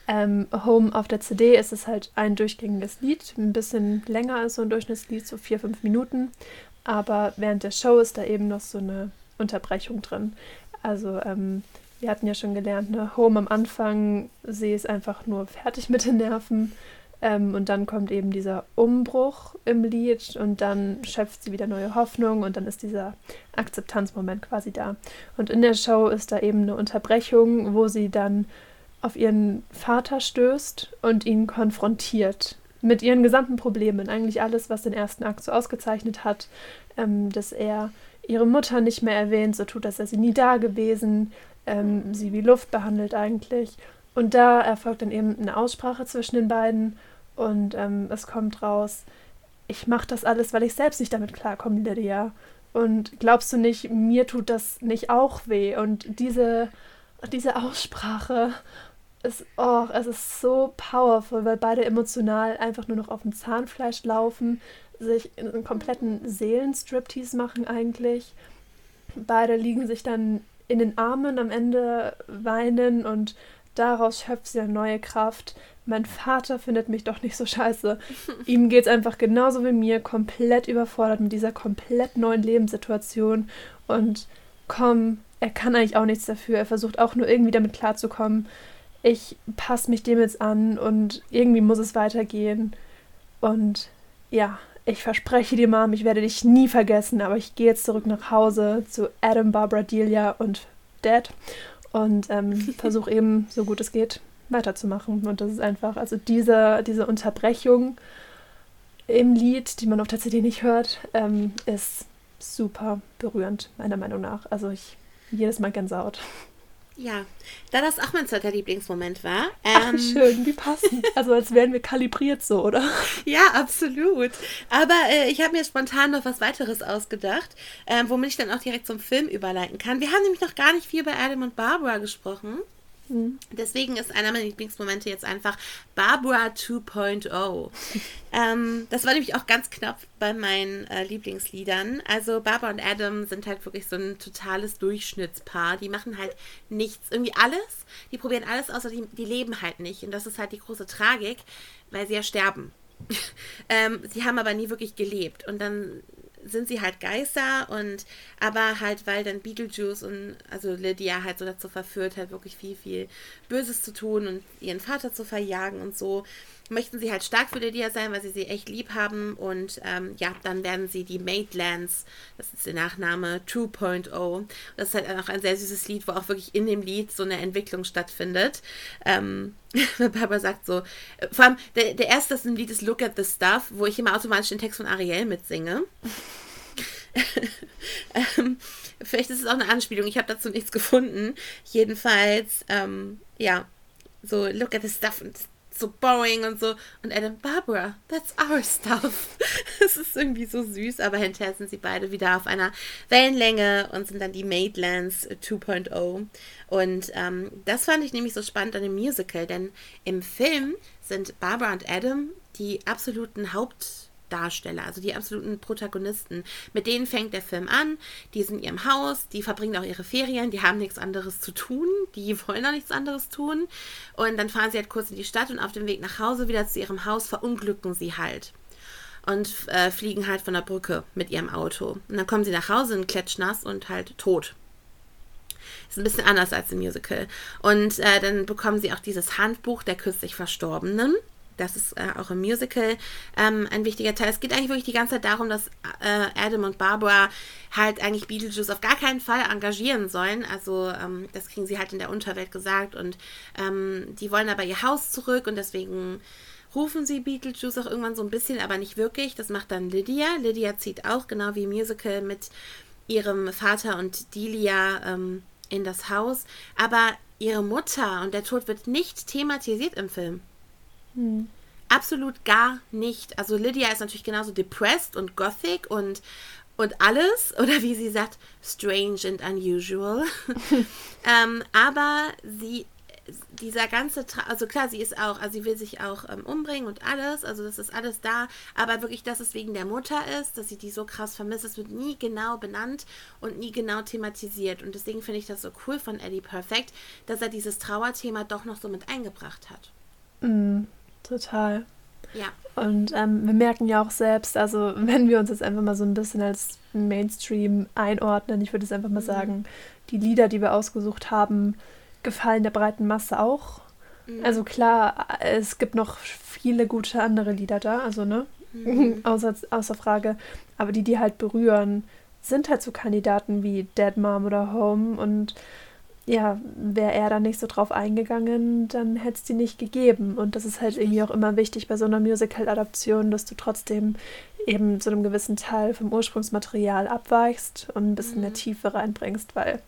S1: Ähm, Home auf der CD ist es halt ein durchgängiges Lied, ein bisschen länger als so ein Durchschnittslied, so vier, fünf Minuten. Aber während der Show ist da eben noch so eine Unterbrechung drin. Also ähm, wir hatten ja schon gelernt, ne? Home am Anfang, sie ist einfach nur fertig mit den Nerven. Ähm, und dann kommt eben dieser Umbruch im Lied und dann schöpft sie wieder neue Hoffnung und dann ist dieser Akzeptanzmoment quasi da. Und in der Show ist da eben eine Unterbrechung, wo sie dann auf ihren Vater stößt und ihn konfrontiert mit ihren gesamten Problemen. Eigentlich alles, was den ersten Akt so ausgezeichnet hat, ähm, dass er ihre Mutter nicht mehr erwähnt, so tut, als sei sie nie da gewesen, ähm, sie wie Luft behandelt eigentlich. Und da erfolgt dann eben eine Aussprache zwischen den beiden und ähm, es kommt raus, ich mache das alles, weil ich selbst nicht damit klarkomme, Lydia. Und glaubst du nicht, mir tut das nicht auch weh? Und diese, diese Aussprache ist, oh, es ist so powerful, weil beide emotional einfach nur noch auf dem Zahnfleisch laufen, sich in einen kompletten Seelenstriptease machen eigentlich. Beide liegen sich dann in den Armen am Ende, weinen und daraus schöpft sie eine neue Kraft. Mein Vater findet mich doch nicht so scheiße. Ihm geht es einfach genauso wie mir, komplett überfordert mit dieser komplett neuen Lebenssituation. Und komm, er kann eigentlich auch nichts dafür. Er versucht auch nur irgendwie damit klarzukommen. Ich passe mich dem jetzt an und irgendwie muss es weitergehen. Und ja, ich verspreche dir, Mom, ich werde dich nie vergessen, aber ich gehe jetzt zurück nach Hause zu Adam, Barbara, Delia und Dad und ähm, versuche eben, so gut es geht, weiterzumachen. Und das ist einfach, also diese, diese Unterbrechung im Lied, die man auf der CD nicht hört, ähm, ist super berührend, meiner Meinung nach. Also ich jedes Mal Gänsehaut.
S2: Ja, da das auch mein zweiter Lieblingsmoment war.
S1: Ähm, Ach, schön, wie passend. Also als wären wir kalibriert so, oder?
S2: ja, absolut. Aber äh, ich habe mir spontan noch was weiteres ausgedacht, äh, womit ich dann auch direkt zum Film überleiten kann. Wir haben nämlich noch gar nicht viel bei Adam und Barbara gesprochen. Mhm. Deswegen ist einer meiner Lieblingsmomente jetzt einfach Barbara 2.0. ähm, das war nämlich auch ganz knapp bei meinen äh, Lieblingsliedern. Also Barbara und Adam sind halt wirklich so ein totales Durchschnittspaar. Die machen halt nichts, irgendwie alles. Die probieren alles außer die, die leben halt nicht. Und das ist halt die große Tragik, weil sie ja sterben. ähm, sie haben aber nie wirklich gelebt. Und dann sind sie halt Geister und aber halt, weil dann Beetlejuice und also Lydia halt so dazu verführt, halt wirklich viel, viel Böses zu tun und ihren Vater zu verjagen und so, möchten sie halt stark für Lydia sein, weil sie sie echt lieb haben und ähm, ja, dann werden sie die Maidlands, das ist der Nachname 2.0. Das ist halt auch ein sehr süßes Lied, wo auch wirklich in dem Lied so eine Entwicklung stattfindet. Ähm, Papa sagt so, äh, vor allem der, der erste das im Lied ist Look at the Stuff, wo ich immer automatisch den Text von Ariel mitsinge. ähm, vielleicht ist es auch eine Anspielung, ich habe dazu nichts gefunden. Jedenfalls, ähm, ja, so Look at the Stuff und so boring und so. Und Adam, Barbara, that's our stuff. Es ist irgendwie so süß, aber hinterher sind sie beide wieder auf einer Wellenlänge und sind dann die Maidlands 2.0. Und ähm, das fand ich nämlich so spannend an dem Musical, denn im Film sind Barbara und Adam die absoluten Haupt- Darsteller, also die absoluten Protagonisten. Mit denen fängt der Film an. Die sind in ihrem Haus, die verbringen auch ihre Ferien, die haben nichts anderes zu tun, die wollen auch nichts anderes tun. Und dann fahren sie halt kurz in die Stadt und auf dem Weg nach Hause wieder zu ihrem Haus verunglücken sie halt. Und äh, fliegen halt von der Brücke mit ihrem Auto. Und dann kommen sie nach Hause, in klatschnass und halt tot. Ist ein bisschen anders als im Musical. Und äh, dann bekommen sie auch dieses Handbuch der kürzlich Verstorbenen das ist äh, auch im Musical ähm, ein wichtiger Teil. Es geht eigentlich wirklich die ganze Zeit darum, dass äh, Adam und Barbara halt eigentlich Beetlejuice auf gar keinen Fall engagieren sollen. Also ähm, das kriegen sie halt in der Unterwelt gesagt und ähm, die wollen aber ihr Haus zurück und deswegen rufen sie Beetlejuice auch irgendwann so ein bisschen, aber nicht wirklich. Das macht dann Lydia. Lydia zieht auch genau wie im Musical mit ihrem Vater und Delia ähm, in das Haus. Aber ihre Mutter und der Tod wird nicht thematisiert im Film. Hm. Absolut gar nicht. Also Lydia ist natürlich genauso depressed und gothic und, und alles. Oder wie sie sagt, strange and unusual. ähm, aber sie, dieser ganze, Tra also klar, sie ist auch, also sie will sich auch ähm, umbringen und alles. Also das ist alles da. Aber wirklich, dass es wegen der Mutter ist, dass sie die so krass vermisst, das wird nie genau benannt und nie genau thematisiert. Und deswegen finde ich das so cool von Eddie Perfect, dass er dieses Trauerthema doch noch so mit eingebracht hat.
S1: Mhm. Total.
S2: Ja.
S1: Und ähm, wir merken ja auch selbst, also wenn wir uns jetzt einfach mal so ein bisschen als Mainstream einordnen, ich würde es einfach mal mhm. sagen, die Lieder, die wir ausgesucht haben, gefallen der breiten Masse auch. Mhm. Also klar, es gibt noch viele gute andere Lieder da, also ne, mhm. außer, außer Frage. Aber die, die halt berühren, sind halt so Kandidaten wie Dead Mom oder Home und ja, wäre er dann nicht so drauf eingegangen, dann hätte es die nicht gegeben. Und das ist halt irgendwie auch immer wichtig bei so einer Musical-Adaption, dass du trotzdem eben zu einem gewissen Teil vom Ursprungsmaterial abweichst und ein bisschen mhm. mehr Tiefe reinbringst, weil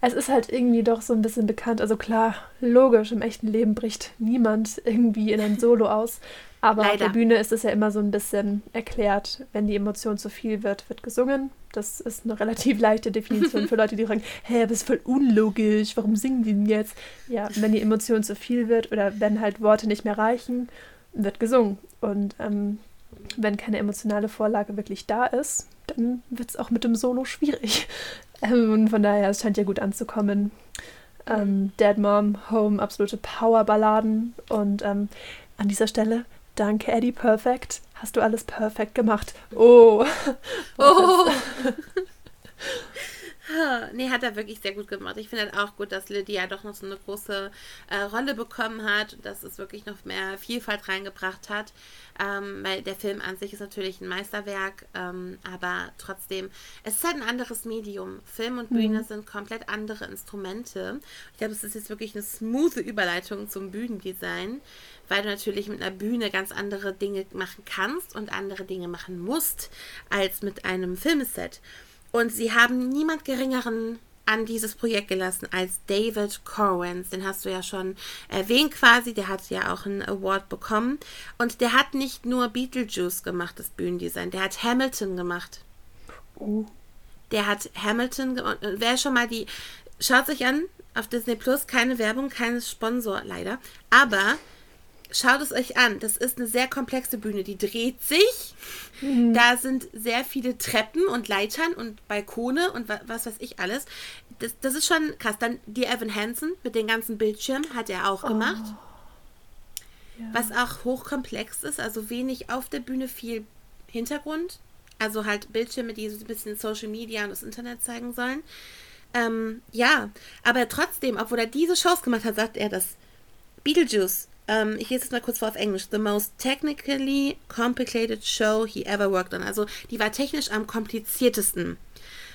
S1: es ist halt irgendwie doch so ein bisschen bekannt. Also klar, logisch, im echten Leben bricht niemand irgendwie in ein Solo aus. Aber Leider. auf der Bühne ist es ja immer so ein bisschen erklärt, wenn die Emotion zu viel wird, wird gesungen. Das ist eine relativ leichte Definition für Leute, die fragen, hä, das ist voll unlogisch, warum singen die denn jetzt? Ja, wenn die Emotion zu viel wird oder wenn halt Worte nicht mehr reichen, wird gesungen. Und ähm, wenn keine emotionale Vorlage wirklich da ist, dann wird es auch mit dem Solo schwierig. Ähm, und von daher, es scheint ja gut anzukommen. Ähm, Dead Mom, Home, absolute Powerballaden. Und ähm, an dieser Stelle, danke Eddie Perfect. Hast du alles perfekt gemacht? Oh. Oh.
S2: Nee, hat er wirklich sehr gut gemacht. Ich finde halt auch gut, dass Lydia doch noch so eine große äh, Rolle bekommen hat, dass es wirklich noch mehr Vielfalt reingebracht hat. Ähm, weil der Film an sich ist natürlich ein Meisterwerk, ähm, aber trotzdem, es ist halt ein anderes Medium. Film und Bühne mhm. sind komplett andere Instrumente. Ich glaube, es ist jetzt wirklich eine smooth Überleitung zum Bühnendesign, weil du natürlich mit einer Bühne ganz andere Dinge machen kannst und andere Dinge machen musst als mit einem Filmset. Und sie haben niemand Geringeren an dieses Projekt gelassen als David Corwins. Den hast du ja schon erwähnt quasi. Der hat ja auch einen Award bekommen. Und der hat nicht nur Beetlejuice gemacht, das Bühnendesign. Der hat Hamilton gemacht. Oh. Der hat Hamilton gemacht. Wer schon mal die. Schaut sich an auf Disney Plus. Keine Werbung, kein Sponsor leider. Aber Schaut es euch an. Das ist eine sehr komplexe Bühne. Die dreht sich. Mhm. Da sind sehr viele Treppen und Leitern und Balkone und was weiß ich alles. Das, das ist schon krass. Dann die Evan Hansen mit den ganzen Bildschirmen hat er auch oh. gemacht. Ja. Was auch hochkomplex ist. Also wenig auf der Bühne, viel Hintergrund. Also halt Bildschirme, die so ein bisschen Social Media und das Internet zeigen sollen. Ähm, ja, aber trotzdem, obwohl er diese Shows gemacht hat, sagt er, dass Beetlejuice ähm, ich lese es mal kurz vor auf Englisch. The most technically complicated show he ever worked on. Also die war technisch am kompliziertesten.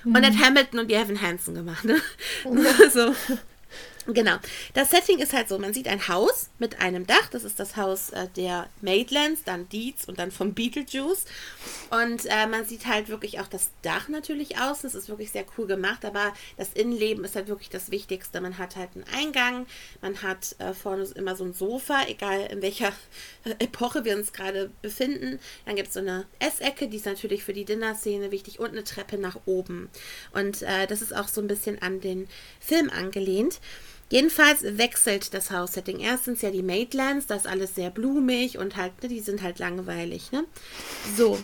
S2: Mhm. Und hat Hamilton und die Evan Hansen gemacht. Ne? Mhm. Also, Genau. Das Setting ist halt so, man sieht ein Haus mit einem Dach, das ist das Haus äh, der Maidlands, dann Dietz und dann vom Beetlejuice. Und äh, man sieht halt wirklich auch das Dach natürlich außen, das ist wirklich sehr cool gemacht, aber das Innenleben ist halt wirklich das Wichtigste. Man hat halt einen Eingang, man hat äh, vorne immer so ein Sofa, egal in welcher äh, Epoche wir uns gerade befinden. Dann gibt es so eine Essecke, die ist natürlich für die Dinnerszene wichtig und eine Treppe nach oben. Und äh, das ist auch so ein bisschen an den Film angelehnt. Jedenfalls wechselt das Haussetting. Erstens ja die Maidlands, das ist alles sehr blumig und halt, ne, die sind halt langweilig, ne? So.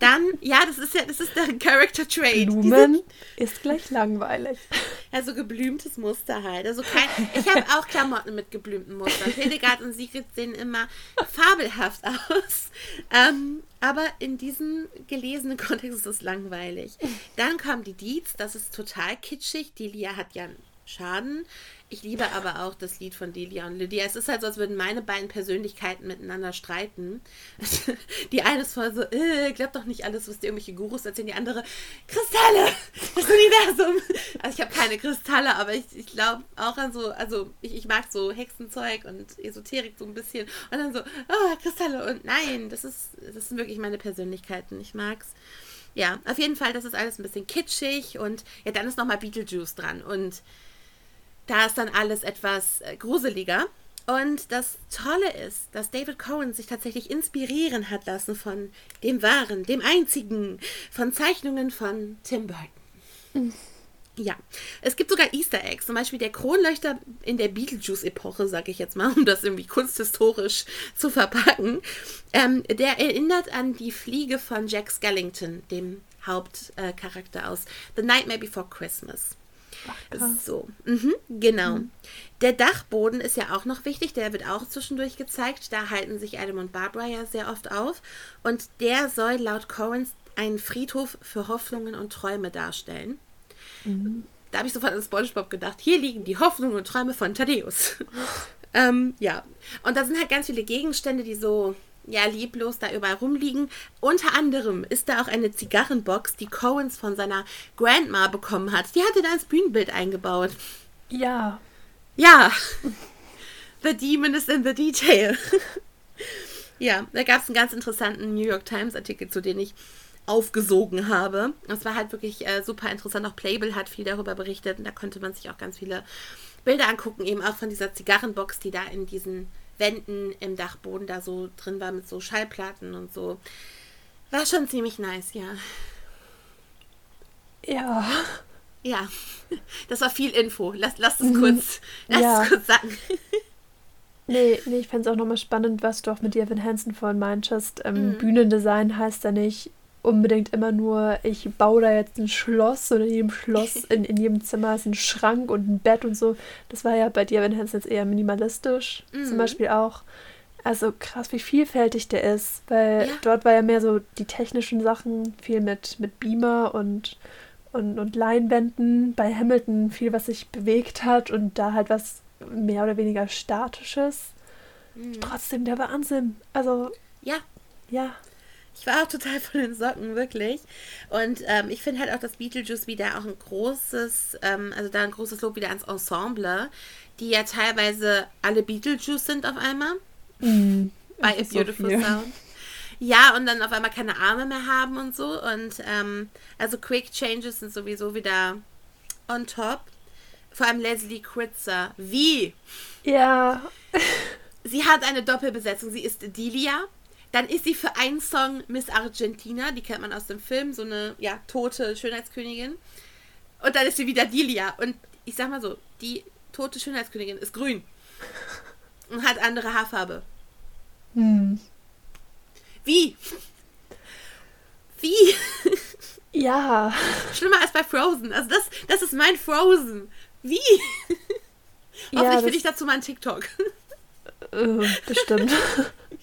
S2: Dann, ja, das ist ja, das ist der Character Trait.
S1: Blumen ist gleich langweilig.
S2: Also geblümtes Muster halt. Also kein, ich habe auch Klamotten mit geblümten Mustern. Hildegard und Sigrid sehen immer fabelhaft aus. Ähm, aber in diesem gelesenen Kontext ist es langweilig. Dann kommen die Deeds, das ist total kitschig. Delia hat ja einen Schaden. Ich liebe aber auch das Lied von Delia und Lydia. Es ist halt so, als würden meine beiden Persönlichkeiten miteinander streiten. Die eine ist voll so, äh, glaubt doch nicht alles, was dir irgendwelche Gurus erzählen. Die andere, Kristalle, das Universum. Also ich habe keine Kristalle, aber ich, ich glaube auch an so, also ich, ich mag so Hexenzeug und Esoterik so ein bisschen. Und dann so, oh, Kristalle. Und nein, das ist, das sind wirklich meine Persönlichkeiten. Ich mag's. Ja, auf jeden Fall, das ist alles ein bisschen kitschig und ja, dann ist nochmal Beetlejuice dran. Und da ist dann alles etwas äh, gruseliger. Und das Tolle ist, dass David Cohen sich tatsächlich inspirieren hat lassen von dem wahren, dem einzigen, von Zeichnungen von Tim Burton. Mhm. Ja, es gibt sogar Easter Eggs, zum Beispiel der Kronleuchter in der Beetlejuice-Epoche, sag ich jetzt mal, um das irgendwie kunsthistorisch zu verpacken. Ähm, der erinnert an die Fliege von Jack Skellington, dem Hauptcharakter aus The Nightmare Before Christmas. Ach, so, mhm, genau. Mhm. Der Dachboden ist ja auch noch wichtig, der wird auch zwischendurch gezeigt. Da halten sich Adam und Barbara ja sehr oft auf. Und der soll laut Coens einen Friedhof für Hoffnungen und Träume darstellen. Mhm. Da habe ich sofort an SpongeBob gedacht. Hier liegen die Hoffnungen und Träume von Thaddeus. ähm, ja. Und da sind halt ganz viele Gegenstände, die so ja, lieblos da überall rumliegen. Unter anderem ist da auch eine Zigarrenbox, die Coens von seiner Grandma bekommen hat. Die hatte da ins Bühnenbild eingebaut.
S1: Ja.
S2: Ja. The Demon is in the Detail. ja, da gab es einen ganz interessanten New York Times Artikel, zu dem ich aufgesogen habe. Das war halt wirklich äh, super interessant. Auch Playbill hat viel darüber berichtet und da konnte man sich auch ganz viele Bilder angucken, eben auch von dieser Zigarrenbox, die da in diesen Wänden im Dachboden da so drin war mit so Schallplatten und so. War schon ziemlich nice, ja.
S1: Ja.
S2: Ja, das war viel Info. Lass, lass es kurz, lass
S1: Ja.
S2: es kurz sagen.
S1: Nee, nee ich fände es auch nochmal spannend, was du auch mit Evan Hansen vorhin meintest. Ähm,
S2: Mhm.
S1: Bühnendesign heißt ja nicht unbedingt immer nur, ich baue da jetzt ein Schloss oder in jedem Schloss, in, in jedem Zimmer ist ein Schrank und ein Bett und so. Das war ja bei Evan Hansen jetzt eher minimalistisch zum
S2: Mhm.
S1: Beispiel auch. Also krass, wie vielfältig der ist, weil
S2: Ja.
S1: dort war ja mehr so die technischen Sachen, viel mit, mit Beamer und, und, und Leinwänden. Bei Hamilton viel, was sich bewegt hat und da halt was mehr oder weniger Statisches.
S2: Mhm.
S1: Trotzdem der Wahnsinn. Also,
S2: Ja,
S1: ja.
S2: Ich war auch total von den Socken, wirklich. Und ähm, ich finde halt auch, dass Beetlejuice wieder auch ein großes, ähm, also da ein großes Lob wieder ans Ensemble, die ja teilweise alle Beetlejuice sind auf einmal.
S1: Mm,
S2: bei A
S1: so
S2: Beautiful
S1: viel.
S2: Sound. Ja, und dann auf einmal keine Arme mehr haben und so. Und ähm, also Quick Changes sind sowieso wieder on top. Vor allem Leslie Kritzer. Wie?
S1: Ja,
S2: Sie hat eine Doppelbesetzung. Sie ist Delia. Dann ist sie für einen Song Miss Argentina. Die kennt man aus dem Film. So eine, ja, tote Schönheitskönigin. Und dann ist sie wieder Delia. Und ich sag mal so, die tote Schönheitskönigin ist grün. Und hat andere Haarfarbe.
S1: hm.
S2: Wie? Wie?
S1: ja.
S2: Schlimmer als bei Frozen. Also das, das ist mein Frozen. Wie?
S1: Ja,
S2: Hoffentlich finde ich dazu mal einen TikTok.
S1: Äh, bestimmt.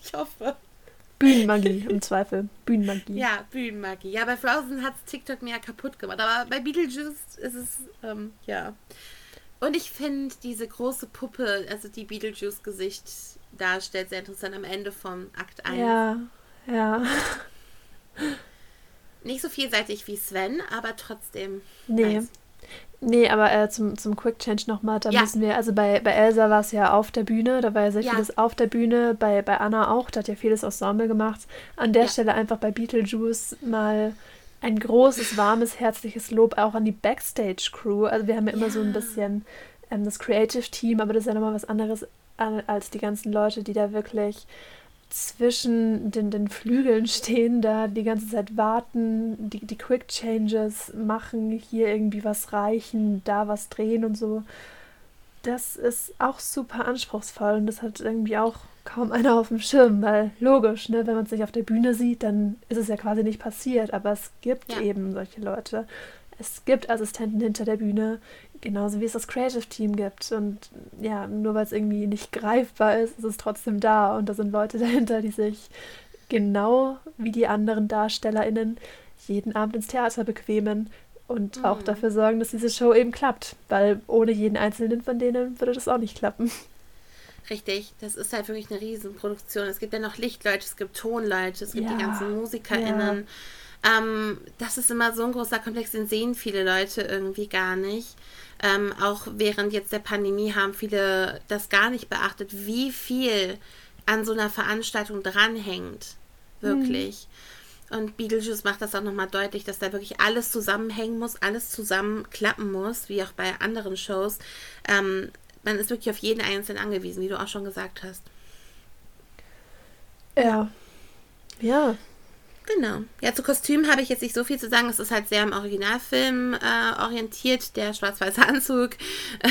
S2: Ich hoffe.
S1: Bühnenmagie im Zweifel. Bühnenmagie.
S2: Ja, Bühnenmagie. Ja, bei Frozen hat TikTok mir ja kaputt gemacht. Aber bei Beetlejuice ist es, ähm, ja. Und ich finde diese große Puppe, also die Beetlejuice-Gesicht darstellt, sehr interessant am Ende vom Akt 1.
S1: Ja, ja.
S2: Nicht so vielseitig wie Sven, aber trotzdem.
S1: Nee.
S2: nice.
S1: Nee, aber äh, zum, zum Quick Change nochmal, da
S2: Ja.
S1: müssen wir, also bei, bei Elsa war es ja auf der Bühne, da war ja sehr
S2: Ja.
S1: vieles auf der Bühne, bei, bei Anna auch, da hat ja vieles Ensemble gemacht. An der
S2: Ja.
S1: Stelle einfach bei Beetlejuice mal ein großes, warmes, herzliches Lob auch an die Backstage-Crew. Also wir haben ja immer so ein bisschen ähm, das Creative Team, aber das ist ja nochmal was anderes an, als die ganzen Leute, die da wirklich zwischen den, den Flügeln stehen, da die ganze Zeit warten, die, die Quick Changes machen, hier irgendwie was reichen, da was drehen und so. Das ist auch super anspruchsvoll und das hat irgendwie auch kaum einer auf dem Schirm, weil logisch, ne, wenn man es nicht auf der Bühne sieht, dann ist es ja quasi nicht passiert, aber es gibt
S2: Ja.
S1: eben solche Leute. Es gibt Assistenten hinter der Bühne, genauso wie es das Creative Team gibt. Und ja, nur weil es irgendwie nicht greifbar ist, ist es trotzdem da. Und da sind Leute dahinter, die sich genau wie die anderen DarstellerInnen jeden Abend ins Theater bequemen und auch
S2: Mhm.
S1: dafür sorgen, dass diese Show eben klappt. Weil ohne jeden einzelnen von denen würde das auch nicht klappen.
S2: Richtig, das ist halt wirklich eine Riesenproduktion. Es gibt ja noch Lichtleute, es gibt Tonleute, es gibt
S1: Ja,
S2: die ganzen MusikerInnen. Ähm, das ist immer so ein großer Komplex, den sehen viele Leute irgendwie gar nicht. Ähm, auch während jetzt der Pandemie haben viele das gar nicht beachtet, wie viel an so einer Veranstaltung dranhängt. Wirklich. Und Beetlejuice macht das auch nochmal deutlich, dass da wirklich alles zusammenhängen muss, alles zusammenklappen muss, wie auch bei anderen Shows. Ähm, man ist wirklich auf jeden Einzelnen angewiesen, wie du auch schon gesagt hast.
S1: Ja. Ja.
S2: Genau. Ja, zu Kostüm habe ich jetzt nicht so viel zu sagen. Es ist halt sehr am Originalfilm äh, orientiert. Der schwarz-weiße Anzug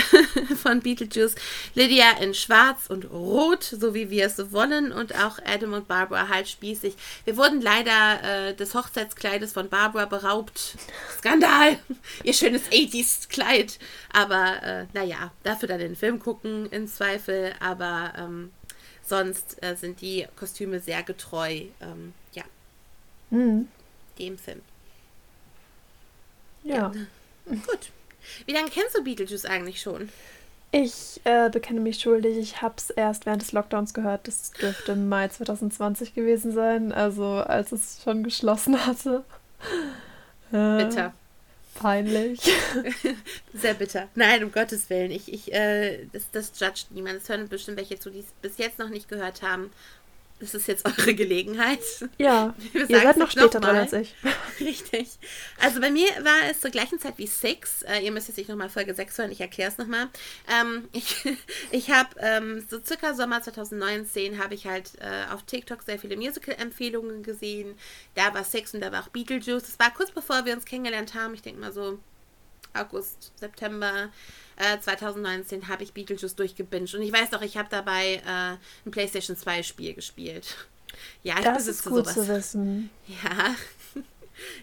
S2: von Beetlejuice. Lydia in schwarz und rot, so wie wir es wollen. Und auch Adam und Barbara halt spießig. Wir wurden leider äh, des Hochzeitskleides von Barbara beraubt. Skandal! Ihr schönes 80s Kleid. Aber äh, naja, dafür dann den Film gucken im Zweifel. Aber ähm, sonst äh, sind die Kostüme sehr getreu. Ähm, ja,
S1: Hm.
S2: dem Film.
S1: Ja.
S2: Gut. Wie lange kennst du Beetlejuice eigentlich schon?
S1: Ich äh, bekenne mich schuldig. Ich habe es erst während des Lockdowns gehört. Das dürfte im Mai 2020 gewesen sein, also als es schon geschlossen hatte. Äh,
S2: Bitter.
S1: Peinlich.
S2: Sehr bitter. Nein, um Gottes Willen. Ich, ich, äh, das, das judgt niemand. Das hören bestimmt welche zu, die es bis jetzt noch nicht gehört haben das ist jetzt eure Gelegenheit.
S1: Ja, ihr seid noch später noch dran als ich.
S2: Richtig. Also bei mir war es zur gleichen Zeit wie Six. Äh, ihr müsst jetzt nicht nochmal Folge 6 hören, ich erkläre es nochmal. Ähm, ich ich habe ähm, so circa Sommer 2019 habe ich halt äh, auf TikTok sehr viele Musical-Empfehlungen gesehen. Da war Six und da war auch Beetlejuice. Das war kurz bevor wir uns kennengelernt haben. Ich denke mal so August, September. 2019 äh, habe ich Beetlejuice durchgebinged. Und ich weiß noch, ich habe dabei äh, ein PlayStation 2 Spiel gespielt. Ja, ich
S1: das ist gut sowas. zu wissen.
S2: Ja,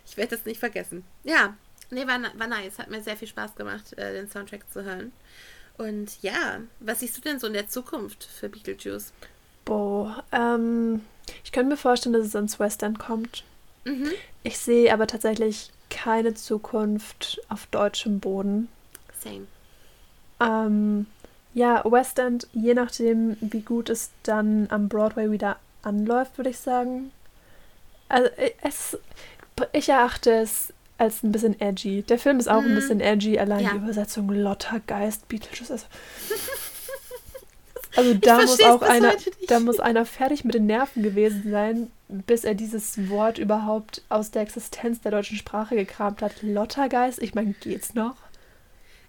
S2: ich werde das nicht vergessen. Ja, nee, war, war nice. Hat mir sehr viel Spaß gemacht, äh, den Soundtrack zu hören. Und ja, was siehst du denn so in der Zukunft für Beetlejuice?
S1: Boah, ähm, ich könnte mir vorstellen, dass es ins Western kommt. Mhm. Ich sehe aber tatsächlich keine Zukunft auf deutschem Boden.
S2: Same.
S1: Ähm, ja, West End, je nachdem, wie gut es dann am Broadway wieder anläuft, würde ich sagen. Also, äh, es, ich erachte es als ein bisschen edgy. Der Film ist auch mm. ein mhm. bisschen edgy, allein ja. die Übersetzung Lottergeist, Beetlejuice. Also, also da muss auch einer, da muss einer fertig mit den Nerven gewesen sein, bis er dieses Wort überhaupt aus der Existenz der deutschen Sprache gekramt hat. Lottergeist, ich meine, geht's noch?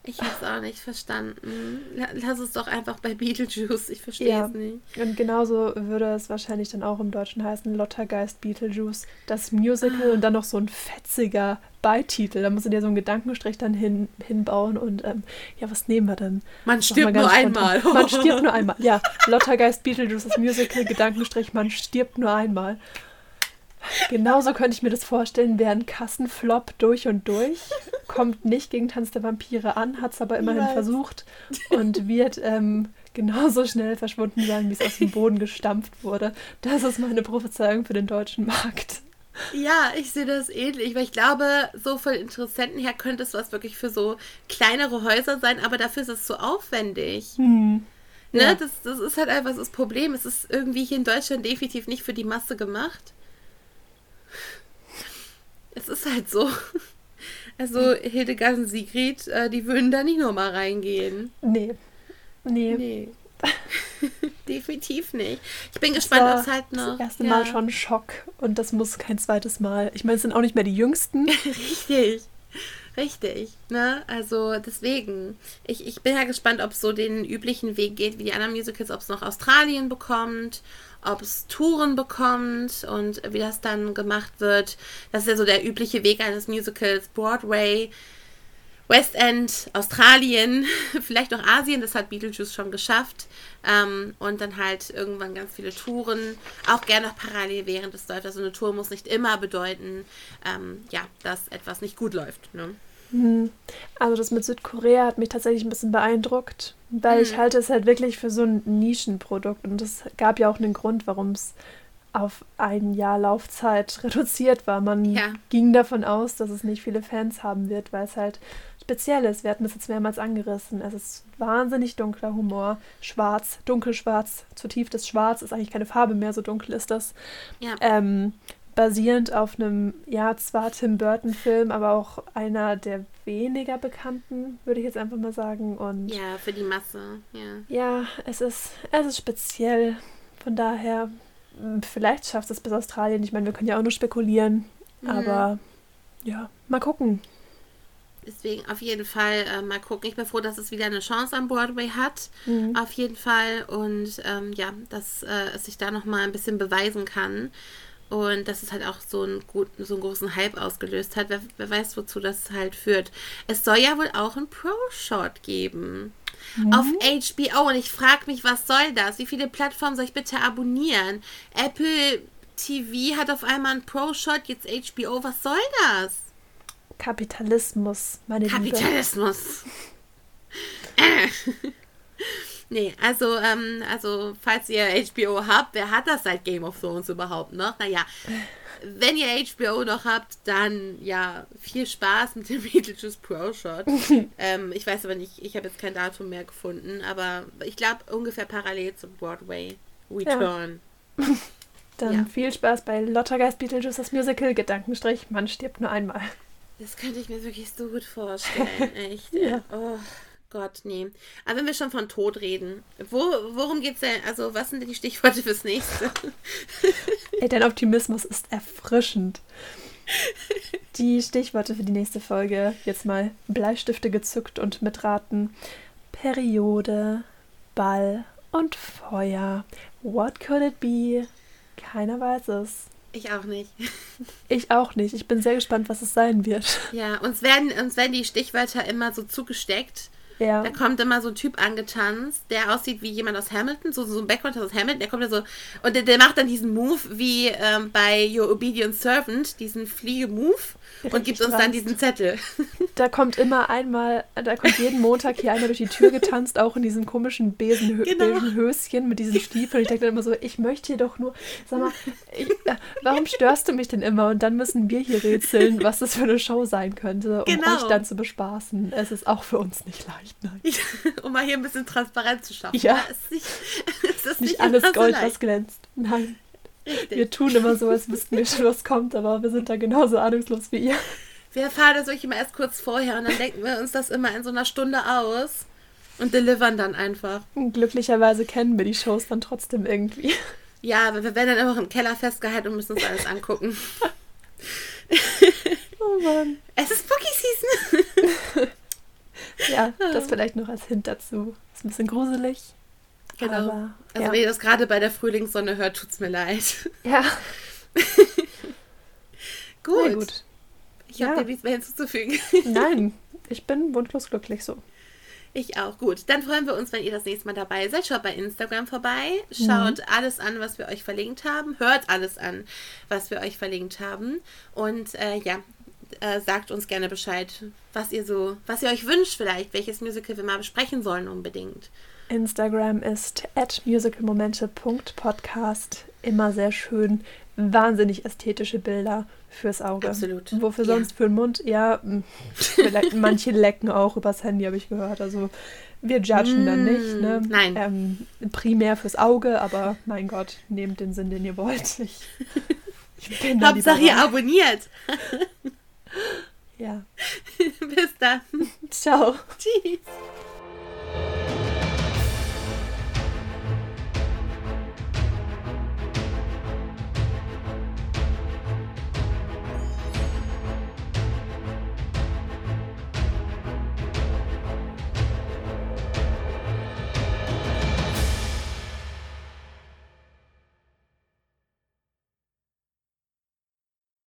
S2: Ich habe es auch nicht verstanden. Lass es doch einfach bei Beetlejuice. Ich verstehe ja. es nicht.
S1: Und genauso würde es wahrscheinlich dann auch im Deutschen heißen: Lottergeist Beetlejuice. Das Musical ah. und dann noch so ein fetziger Beititel. Da muss er dir so einen Gedankenstrich dann hin, hinbauen. Und ähm, ja, was nehmen wir denn?
S2: Man stirbt nur einmal.
S1: Man stirbt nur einmal. Ja, Lottergeist Beetlejuice, das Musical, Gedankenstrich, man stirbt nur einmal. Genauso könnte ich mir das vorstellen, wäre ein Kassenflop durch und durch, kommt nicht gegen Tanz der Vampire an, hat es aber immerhin versucht und wird ähm, genauso schnell verschwunden sein, wie es aus dem Boden gestampft wurde. Das ist meine Prophezeiung für den deutschen Markt.
S2: Ja, ich sehe das ähnlich, weil ich glaube, so von Interessenten her könnte es was wirklich für so kleinere Häuser sein, aber dafür ist es so aufwendig. Hm. Ne, ja. das, das ist halt einfach das Problem. Es ist irgendwie hier in Deutschland definitiv nicht für die Masse gemacht. Es ist halt so. Also Hildegard und Sigrid, äh, die würden da nicht nochmal reingehen.
S1: Nee. Nee.
S2: Nee. Definitiv nicht. Ich bin das gespannt, ob es halt noch.
S1: Das erste ja. Mal schon Schock und das muss kein zweites Mal. Ich meine, es sind auch nicht mehr die Jüngsten.
S2: Richtig. Richtig, ne? Also deswegen. Ich, ich bin ja gespannt, ob es so den üblichen Weg geht wie die anderen Musicals, ob es noch Australien bekommt ob es Touren bekommt und wie das dann gemacht wird. Das ist ja so der übliche Weg eines Musicals. Broadway, West End, Australien, vielleicht auch Asien, das hat Beetlejuice schon geschafft. Ähm, und dann halt irgendwann ganz viele Touren, auch gerne noch parallel während es läuft. Also eine Tour muss nicht immer bedeuten, ähm, ja, dass etwas nicht gut läuft. Ne?
S1: Hm. Also das mit Südkorea hat mich tatsächlich ein bisschen beeindruckt, weil mhm. ich halte es halt wirklich für so ein Nischenprodukt und es gab ja auch einen Grund, warum es auf ein Jahr Laufzeit reduziert war. Man ja. ging davon aus, dass es nicht viele Fans haben wird, weil es halt speziell ist. Wir hatten das jetzt mehrmals angerissen. Es ist wahnsinnig dunkler Humor, schwarz, dunkelschwarz, zutiefstes Schwarz ist eigentlich keine Farbe mehr, so dunkel ist das. Ja. Ähm, basierend auf einem, ja, zwar Tim Burton-Film, aber auch einer der weniger bekannten, würde ich jetzt einfach mal sagen. Und
S2: ja, für die Masse, ja.
S1: Ja, es ist, es ist speziell. Von daher, vielleicht schafft es bis Australien. Ich meine, wir können ja auch nur spekulieren. Mhm. Aber ja, mal gucken.
S2: Deswegen auf jeden Fall äh, mal gucken. Ich bin froh, dass es wieder eine Chance am Broadway hat. Mhm. Auf jeden Fall. Und ähm, ja, dass äh, es sich da nochmal ein bisschen beweisen kann. Und dass es halt auch so einen, guten, so einen großen Hype ausgelöst hat. Wer, wer weiß, wozu das halt führt. Es soll ja wohl auch einen Pro-Shot geben. Mhm. Auf HBO. Und ich frage mich, was soll das? Wie viele Plattformen soll ich bitte abonnieren? Apple TV hat auf einmal einen Pro-Shot, jetzt HBO. Was soll das?
S1: Kapitalismus, meine
S2: Kapitalismus. Kapitalismus. Nee, also, ähm, also, falls ihr HBO habt, wer hat das seit Game of Thrones überhaupt noch? Naja, wenn ihr HBO noch habt, dann ja, viel Spaß mit dem Beetlejuice Pro Shot. ähm, ich weiß aber nicht, ich habe jetzt kein Datum mehr gefunden, aber ich glaube ungefähr parallel zum Broadway Return.
S1: Ja. dann ja. viel Spaß bei Lottergeist Beetlejuice, das Musical, Gedankenstrich, man stirbt nur einmal.
S2: Das könnte ich mir wirklich so gut vorstellen, echt. ja. Oh Gott, nee. Aber wenn wir schon von Tod reden, wo, worum geht's denn? Also, was sind denn die Stichworte fürs nächste?
S1: Ey, dein Optimismus ist erfrischend. Die Stichworte für die nächste Folge. Jetzt mal Bleistifte gezückt und mitraten. Periode, Ball und Feuer. What could it be? Keiner weiß es.
S2: Ich auch nicht.
S1: Ich auch nicht. Ich bin sehr gespannt, was es sein wird.
S2: Ja, uns werden, uns werden die Stichwörter immer so zugesteckt. Ja. Da kommt immer so ein Typ angetanzt, der aussieht wie jemand aus Hamilton, so, so ein Background aus Hamilton. Der kommt da so und der, der macht dann diesen Move wie ähm, bei Your Obedient Servant, diesen Fliege-Move und gibt uns dann diesen Zettel.
S1: Da kommt immer einmal, da kommt jeden Montag hier einmal durch die Tür getanzt, auch in diesem komischen Besenhö genau. Höschen mit diesen Stiefeln. Ich denke dann immer so, ich möchte hier doch nur, sag mal, ich, äh, warum störst du mich denn immer? Und dann müssen wir hier rätseln, was das für eine Show sein könnte, um genau. euch dann zu bespaßen. Es ist auch für uns nicht leicht, nein.
S2: um mal hier ein bisschen Transparenz zu schaffen.
S1: Ja. Es ist nicht, es ist nicht, alles Gold, so was glänzt. Nein. Richtig. Wir tun immer so, als wüssten wir schon, was kommt, aber wir sind da genauso ahnungslos wie ihr.
S2: Wir erfahren das wirklich immer erst kurz vorher und dann denken wir uns das immer in so einer Stunde aus und delivern dann einfach.
S1: Und glücklicherweise kennen wir die Shows dann trotzdem irgendwie.
S2: Ja, aber wir werden dann immer im Keller festgehalten und müssen uns alles angucken.
S1: oh Mann.
S2: Es ist Spooky Season.
S1: ja, das vielleicht noch als Hint dazu. Ist ein bisschen gruselig.
S2: Genau. Aber, also ja. wenn ihr das gerade bei der Frühlingssonne hört, tut's mir leid.
S1: Ja.
S2: gut. gut. Ich ja. habe dir nichts mehr hinzuzufügen.
S1: Nein, ich bin wunschlos glücklich so.
S2: Ich auch. Gut, dann freuen wir uns, wenn ihr das nächste Mal dabei seid. Schaut bei Instagram vorbei. Schaut mhm. alles an, was wir euch verlinkt haben. Hört alles an, was wir euch verlinkt haben. Und äh, ja, äh, sagt uns gerne Bescheid, was ihr so, was ihr euch wünscht vielleicht, welches Musical wir mal besprechen sollen unbedingt.
S1: Instagram ist at musicalmomente.podcast. Immer sehr schön. Wahnsinnig ästhetische Bilder fürs Auge.
S2: Absolut.
S1: Wofür sonst ja. für den Mund? Ja, manche lecken auch übers Handy, habe ich gehört. Also wir judgen mm, dann nicht. Ne?
S2: Nein.
S1: Ähm, primär fürs Auge, aber mein Gott, nehmt den Sinn, den ihr wollt. Ich,
S2: ich bin Hauptsache ihr abonniert.
S1: ja.
S2: Bis dann.
S1: Ciao.
S2: Tschüss.